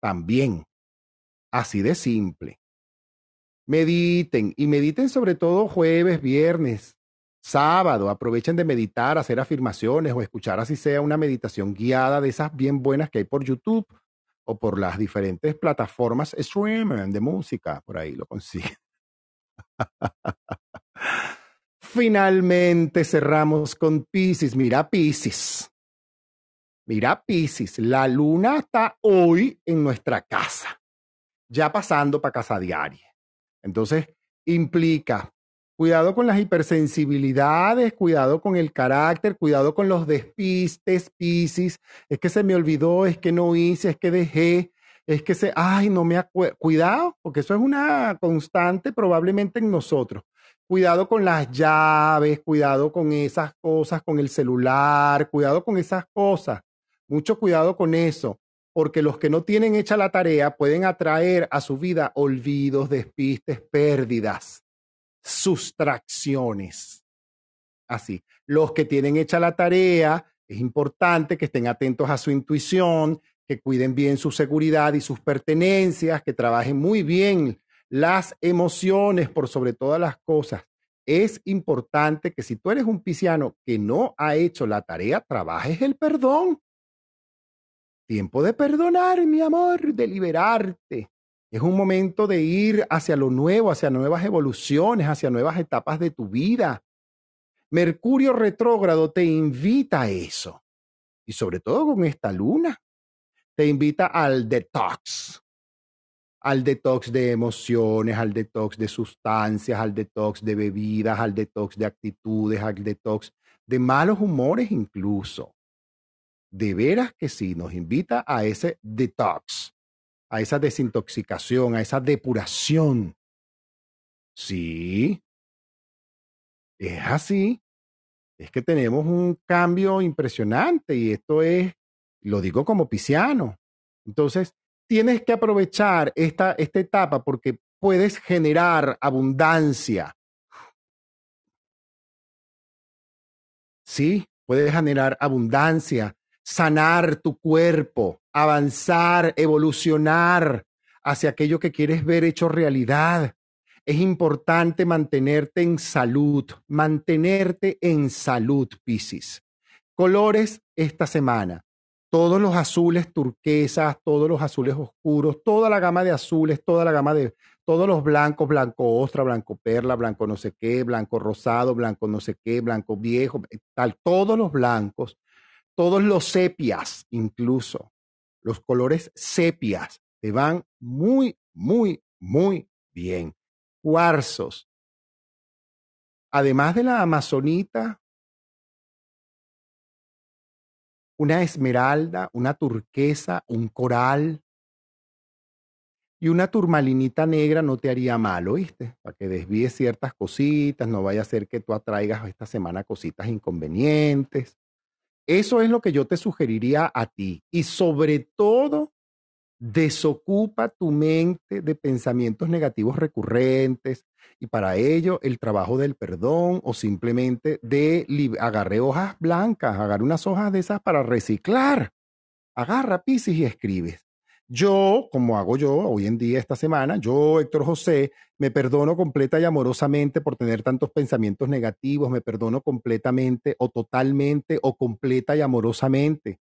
También. Así de simple. Mediten y mediten sobre todo jueves, viernes, sábado. Aprovechen de meditar, hacer afirmaciones o escuchar así sea una meditación guiada de esas bien buenas que hay por YouTube o por las diferentes plataformas streaming de música. Por ahí lo consiguen. Finalmente cerramos con Pisces. Mira, Pisces. Mira, Piscis, la luna está hoy en nuestra casa, ya pasando para casa diaria. Entonces, implica cuidado con las hipersensibilidades, cuidado con el carácter, cuidado con los despistes, Piscis. Es que se me olvidó, es que no hice, es que dejé, es que se, ay, no me acuerdo. Cuidado, porque eso es una constante probablemente en nosotros. Cuidado con las llaves, cuidado con esas cosas, con el celular, cuidado con esas cosas mucho cuidado con eso, porque los que no tienen hecha la tarea pueden atraer a su vida olvidos, despistes, pérdidas, sustracciones. Así, los que tienen hecha la tarea, es importante que estén atentos a su intuición, que cuiden bien su seguridad y sus pertenencias, que trabajen muy bien las emociones por sobre todas las cosas. Es importante que si tú eres un pisciano que no ha hecho la tarea, trabajes el perdón. Tiempo de perdonar, mi amor, de liberarte. Es un momento de ir hacia lo nuevo, hacia nuevas evoluciones, hacia nuevas etapas de tu vida. Mercurio retrógrado te invita a eso. Y sobre todo con esta luna, te invita al detox. Al detox de emociones, al detox de sustancias, al detox de bebidas, al detox de actitudes, al detox de malos humores incluso de veras que sí, nos invita a ese detox, a esa desintoxicación, a esa depuración. Sí, es así. Es que tenemos un cambio impresionante y esto es, lo digo como pisciano. Entonces, tienes que aprovechar esta, esta etapa porque puedes generar abundancia. Sí, puedes generar abundancia, sanar tu cuerpo, avanzar, evolucionar hacia aquello que quieres ver hecho realidad. Es importante mantenerte en salud, mantenerte en salud, Piscis. Colores esta semana. Todos los azules turquesas, todos los azules oscuros, toda la gama de azules, toda la gama de todos los blancos, blanco ostra, blanco perla, blanco no sé qué, blanco rosado, blanco no sé qué, blanco viejo, tal, todos los blancos todos los sepias, incluso los colores sepias, te van muy, muy, muy bien. Cuarzos. Además de la amazonita, una esmeralda, una turquesa, un coral y una turmalinita negra no te haría mal, ¿oíste? Para que desvíes ciertas cositas, no vaya a ser que tú atraigas esta semana cositas inconvenientes. Eso es lo que yo te sugeriría a ti. Y sobre todo, Desocupa tu mente de pensamientos negativos recurrentes y para ello el trabajo del perdón o simplemente de agarre hojas blancas, agarre unas hojas de esas para reciclar. Agarra Piscis y escribes. Yo, como hago yo hoy en día, esta semana, yo, Héctor José, me perdono completa y amorosamente por tener tantos pensamientos negativos, me perdono completamente o totalmente o completa y amorosamente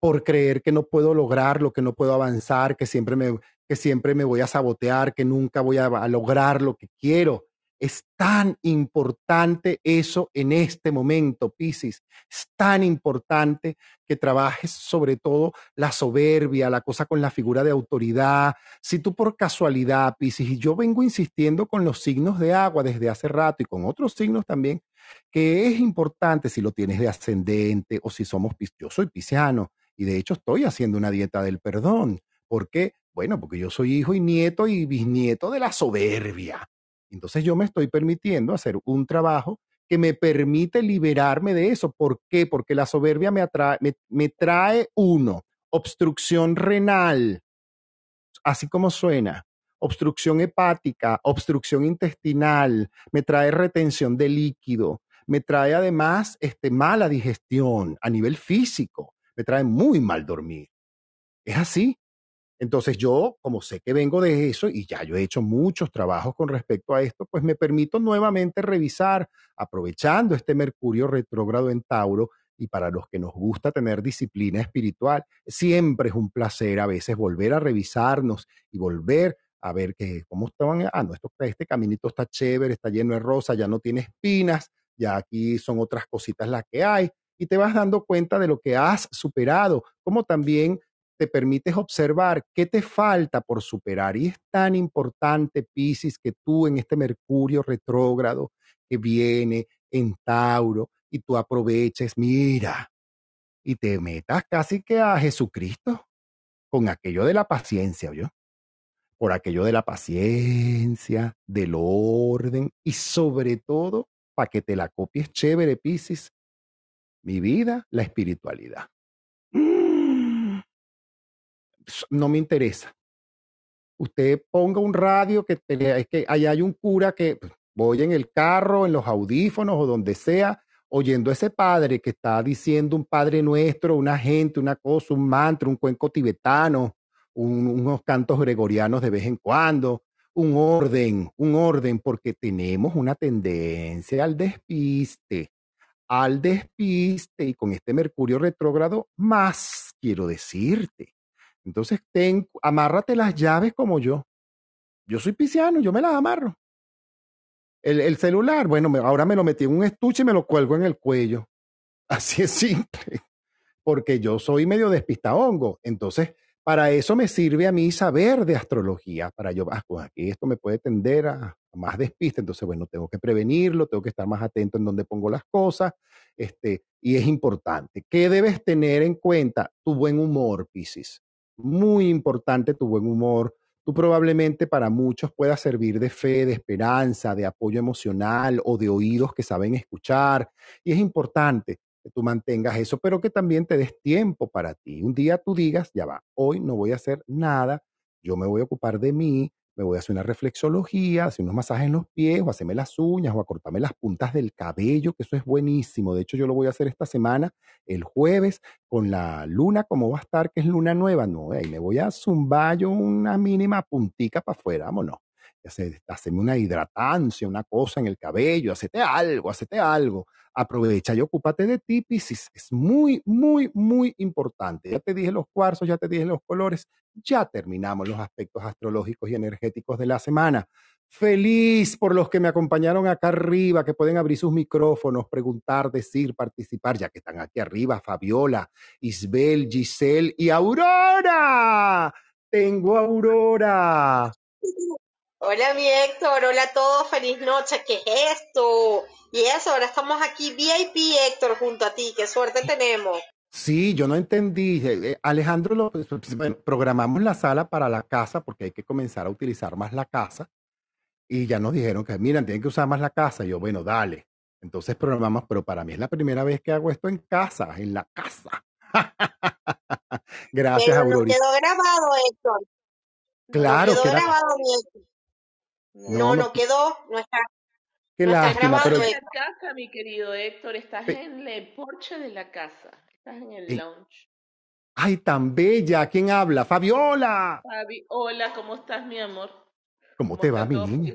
por creer que no puedo lograrlo, que no puedo avanzar, que siempre me, que siempre me voy a sabotear, que nunca voy a, a lograr lo que quiero. Es tan importante eso en este momento, Piscis. Es tan importante que trabajes sobre todo la soberbia, la cosa con la figura de autoridad. Si tú por casualidad, Piscis, y yo vengo insistiendo con los signos de agua desde hace rato y con otros signos también, que es importante si lo tienes de ascendente o si somos, yo soy pisciano y de hecho estoy haciendo una dieta del perdón. ¿Por qué? Bueno, porque yo soy hijo y nieto y bisnieto de la soberbia. Entonces yo me estoy permitiendo hacer un trabajo que me permite liberarme de eso. ¿Por qué? Porque la soberbia me, me, trae uno, obstrucción renal, así como suena, obstrucción hepática, obstrucción intestinal, me trae retención de líquido, me trae además este, mala digestión a nivel físico, me trae muy mal dormir. Es así. Entonces yo, como sé que vengo de eso y ya yo he hecho muchos trabajos con respecto a esto, pues me permito nuevamente revisar, aprovechando este Mercurio retrógrado en Tauro, y para los que nos gusta tener disciplina espiritual, siempre es un placer a veces volver a revisarnos y volver a ver que cómo estaban, ah, no, este caminito está chévere, está lleno de rosa, ya no tiene espinas, ya aquí son otras cositas las que hay, y te vas dando cuenta de lo que has superado, como también te permites observar qué te falta por superar. Y es tan importante, Piscis, que tú en este Mercurio retrógrado que viene en Tauro y tú aproveches, mira, y te metas casi que a Jesucristo con aquello de la paciencia, ¿yo? Por aquello de la paciencia, del orden y sobre todo, para que te la copies chévere, Piscis, mi vida, la espiritualidad no me interesa. Usted ponga un radio que, es que allá hay un cura que pues, voy en el carro, en los audífonos o donde sea, oyendo a ese padre que está diciendo un padre nuestro, una gente, una cosa, un mantra, un cuenco tibetano, unos cantos gregorianos de vez en cuando, un orden, un orden, porque tenemos una tendencia al despiste, al despiste y con este Mercurio retrógrado más quiero decirte. Entonces, ten, amárrate las llaves como yo. Yo soy pisciano, yo me las amarro. El, el celular, bueno, ahora me lo metí en un estuche y me lo cuelgo en el cuello. Así es simple. Porque yo soy medio hongo. Entonces, para eso me sirve a mí saber de astrología. Para yo, ah, pues aquí esto me puede tender a, más despiste. Entonces, bueno, tengo que prevenirlo, tengo que estar más atento en dónde pongo las cosas. Este, y es importante. ¿Qué debes tener en cuenta? Tu buen humor, Piscis muy importante tu buen humor. Tú probablemente para muchos puedas servir de fe, de esperanza, de apoyo emocional o de oídos que saben escuchar. Y es importante que tú mantengas eso, pero que también te des tiempo para ti. Un día tú digas, ya va, hoy no voy a hacer nada, yo me voy a ocupar de mí, me voy a hacer una reflexología, hacer unos masajes en los pies, o hacerme las uñas, o a cortarme las puntas del cabello, que eso es buenísimo. De hecho, yo lo voy a hacer esta semana, el jueves, con la luna, como va a estar, que es luna nueva. No, ahí me voy a zumbar yo una mínima puntica para afuera, vámonos. Hacerme una hidratancia, una cosa en el cabello, hacete algo, hacete algo. Aprovecha y ocúpate de ti, Piscis. Es muy, muy, muy importante. Ya te dije los cuarzos, ya te dije los colores, ya terminamos los aspectos astrológicos y energéticos de la semana. Feliz por los que me acompañaron acá arriba, que pueden abrir sus micrófonos, preguntar, decir, participar, ya que están aquí arriba, Fabiola, Isbel, Giselle y Aurora. Tengo Aurora. Hola mi Héctor, hola a todos, feliz noche, ¿qué es esto? Y eso, ahora estamos aquí VIP Héctor junto a ti, qué suerte tenemos. Sí, yo no entendí. Eh, eh, Alejandro, lo, pues, pues, programamos la sala para la casa porque hay que comenzar a utilizar más la casa. Y ya nos dijeron que, miren, tienen que usar más la casa. Y yo, bueno, dale. Entonces programamos, pero para mí es la primera vez que hago esto en casa, en la casa. Gracias, Pero no Aurorita. quedó grabado, Héctor. Claro, quedó grabado, mi Héctor. No, No, quedó. No está. Qué no está lástima, pero grabado, en la casa, mi querido Héctor, estás Pe- en el porche de la casa, estás en el Eh. lounge. ay, tan bella. ¿Quién habla? Fabiola. Fabi, hola, ¿cómo estás, mi amor? ¿Cómo te va, está mi niña?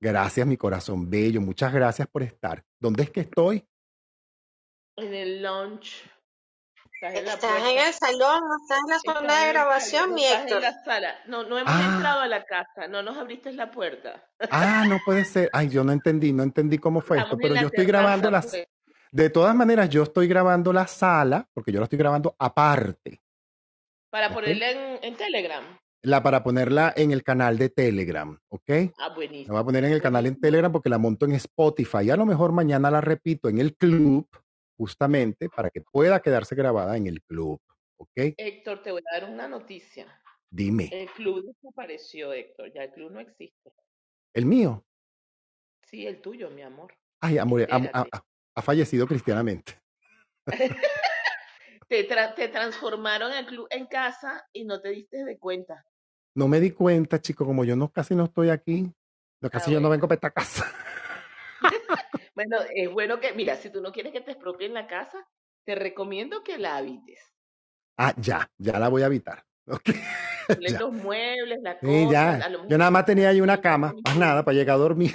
Gracias, mi corazón bello. Muchas gracias por estar. ¿Dónde es que estoy? En el lounge. Estás en la Estás puerta. en el salón, no estás en la Estás zona de grabación, salón, mi estás en la sala. No, no hemos Ah. entrado a la casa, no nos abriste la puerta. Ah, no puede ser. Ay, yo no entendí, no entendí cómo fue esto, Estamos pero la yo estoy grabando las. pues. De todas maneras, yo estoy grabando la sala, porque yo la estoy grabando aparte. Para Ok. ponerla en, en Telegram. La para ponerla en el canal de Telegram, ¿ok? Ah, La buenísimo. voy a poner en el canal en Telegram porque la monto en Spotify. A lo mejor mañana la repito en el club, justamente para que pueda quedarse grabada en el club, ¿ok? Héctor, te voy a dar una noticia. Dime, El club desapareció, Héctor. Ya el club no existe. el mío. Sí, el tuyo, mi amor. Ay, amor, ha, fallecido cristianamente. Te, tra- te transformaron el club en casa y no te diste de cuenta. No me di cuenta, chico, como yo no casi no estoy aquí, no, casi yo no Ah, vengo para esta casa. Bueno, es bueno que, mira, si tú no quieres que te expropien la casa, te recomiendo que la habites. Ah, ya, ya la voy a evitar. Ok. Ponle Ya. los muebles, la cosa. Sí, ya. a lo Yo nada más tenía ahí una un cama, más nada, para llegar a dormir.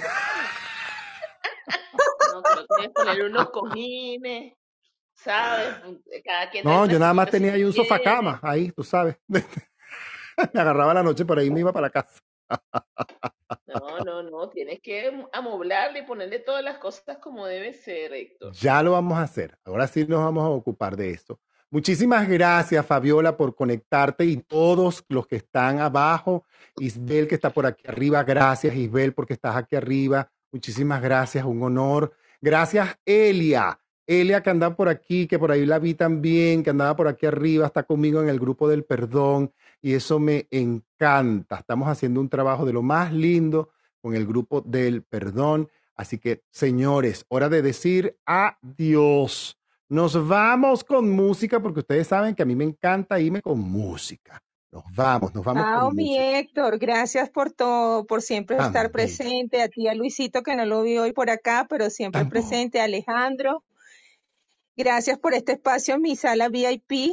No, pero tienes que poner unos cojines, ¿sabes? Cada quien No, yo nada más tenía ahí un sofá cama, ahí, tú sabes. Me agarraba la noche por ahí y me iba para la casa. No, no, no, tienes que amoblarle y ponerle todas las cosas como debe ser, Héctor. Ya lo vamos a hacer. Ahora sí nos vamos a ocupar de esto. Muchísimas gracias, Fabiola, por conectarte y todos los que están abajo. Isbel, que está por aquí arriba. Gracias, Isbel, porque estás aquí arriba. Muchísimas gracias, un honor. Gracias, Elia. Elia, que andaba por aquí, que por ahí la vi también, que andaba por aquí arriba, está conmigo en el grupo del perdón y eso me encanta. Estamos haciendo un trabajo de lo más lindo con el grupo del perdón. Así que, señores, hora de decir adiós. Nos vamos con música porque ustedes saben que a mí me encanta irme con música. Nos vamos, nos vamos Chao, mi música. Héctor, gracias por todo, por siempre estar presente. A ti, a Luisito, que no lo vi hoy por acá, pero siempre presente. Alejandro, gracias por este espacio en mi sala VIP.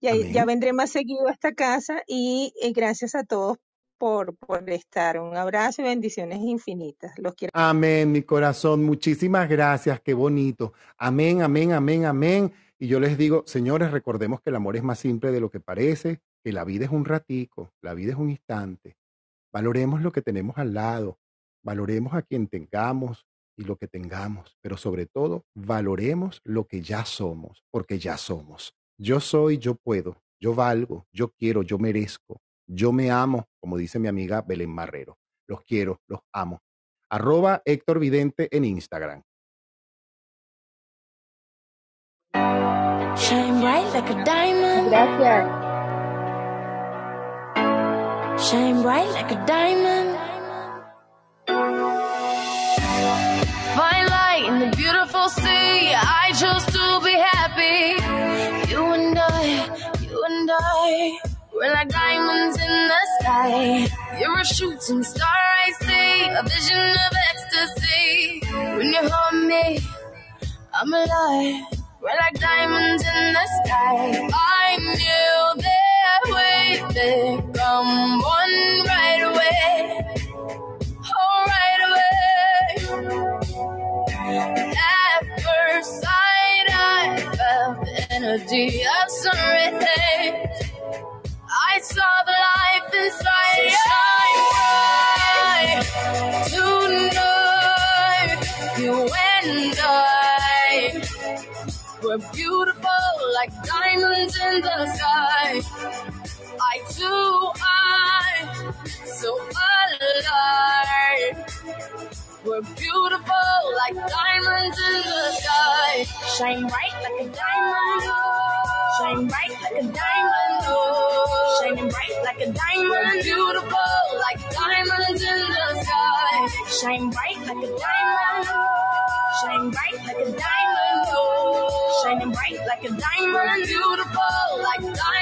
Ya, ya vendré más seguido a esta casa y, eh, gracias a todos por, por estar. Un abrazo y bendiciones infinitas. Los quiero. Amén, mi corazón. Muchísimas gracias. Qué bonito. Amén, amén, amén, amén. Y yo les digo, señores, recordemos que el amor es más simple de lo que parece, que la vida es un ratico, la vida es un instante. Valoremos lo que tenemos al lado, valoremos a quien tengamos y lo que tengamos, pero sobre todo, valoremos lo que ya somos, porque ya somos. Yo soy, yo puedo, yo valgo, yo quiero, yo merezco, yo me amo, como dice mi amiga Belén Marrero. Los quiero, los amo. Arroba Héctor Vidente en Instagram. Shine bright like a diamond. Gracias. Shine bright like a diamond. Fine light in the beautiful sea. I chose to be happy. You and I, you and I, we're like diamonds in the sky. You're a shooting star, I see, a vision of ecstasy. When you hold me, I'm alive. We're like diamonds in the sky. I knew that we'd become one right away. At first sight, I felt the energy of sun rays. I saw the life inside so shine bright tonight. You and I were beautiful like diamonds in the sky. Beautiful like diamonds in the sky. Shine bright like a diamond. Oh. Shine bright like a diamond. Oh, shining bright like a diamond. Beautiful like diamonds in the sky. Shine bright like a diamond. Oh. Shine bright like a diamond, oh. Shining bright like a diamond, beautiful like sky.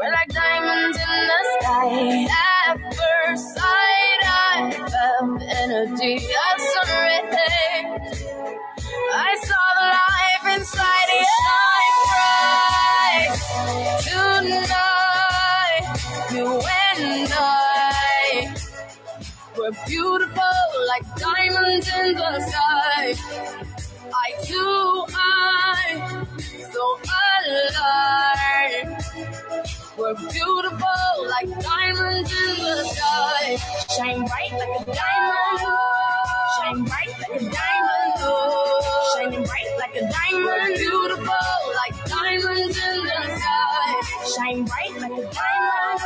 We're like diamonds in the sky. At first sight, I felt energy of sun. I saw the life inside you. Shine bright tonight. You and I. We're beautiful like diamonds in the sky. Eye to eye, so alive. We're beautiful like diamonds in the sky. Shine bright like a diamond. Shine bright like a diamond. Oh, shining bright like a diamond. We're Beautiful like diamonds in the sky. Shine bright like a diamond.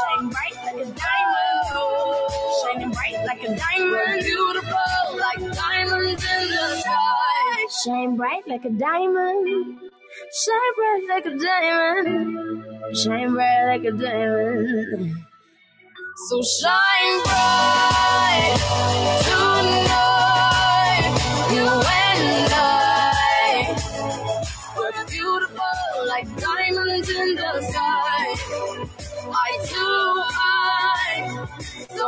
Shine bright like a diamond. Oh, shining bright like a diamond. Beautiful like diamonds in the sky. Shine bright like a diamond. Shine bright like a diamond. Shine bright like a diamond. So shine bright tonight. You and I. We're beautiful like diamonds in the sky. Eye to eye, so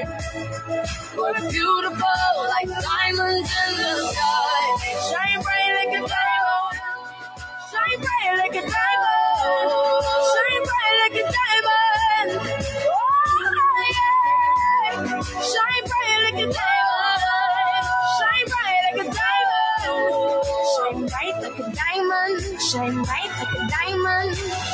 alive. We're beautiful like diamonds in the sky. Shine bright like a diamond. Shine bright like a diamond. Shine bright like a diamond. Oh, yeah. Shine bright like a diamond. Shine bright like a diamond. Shine bright like a diamond. Shine bright like a diamond.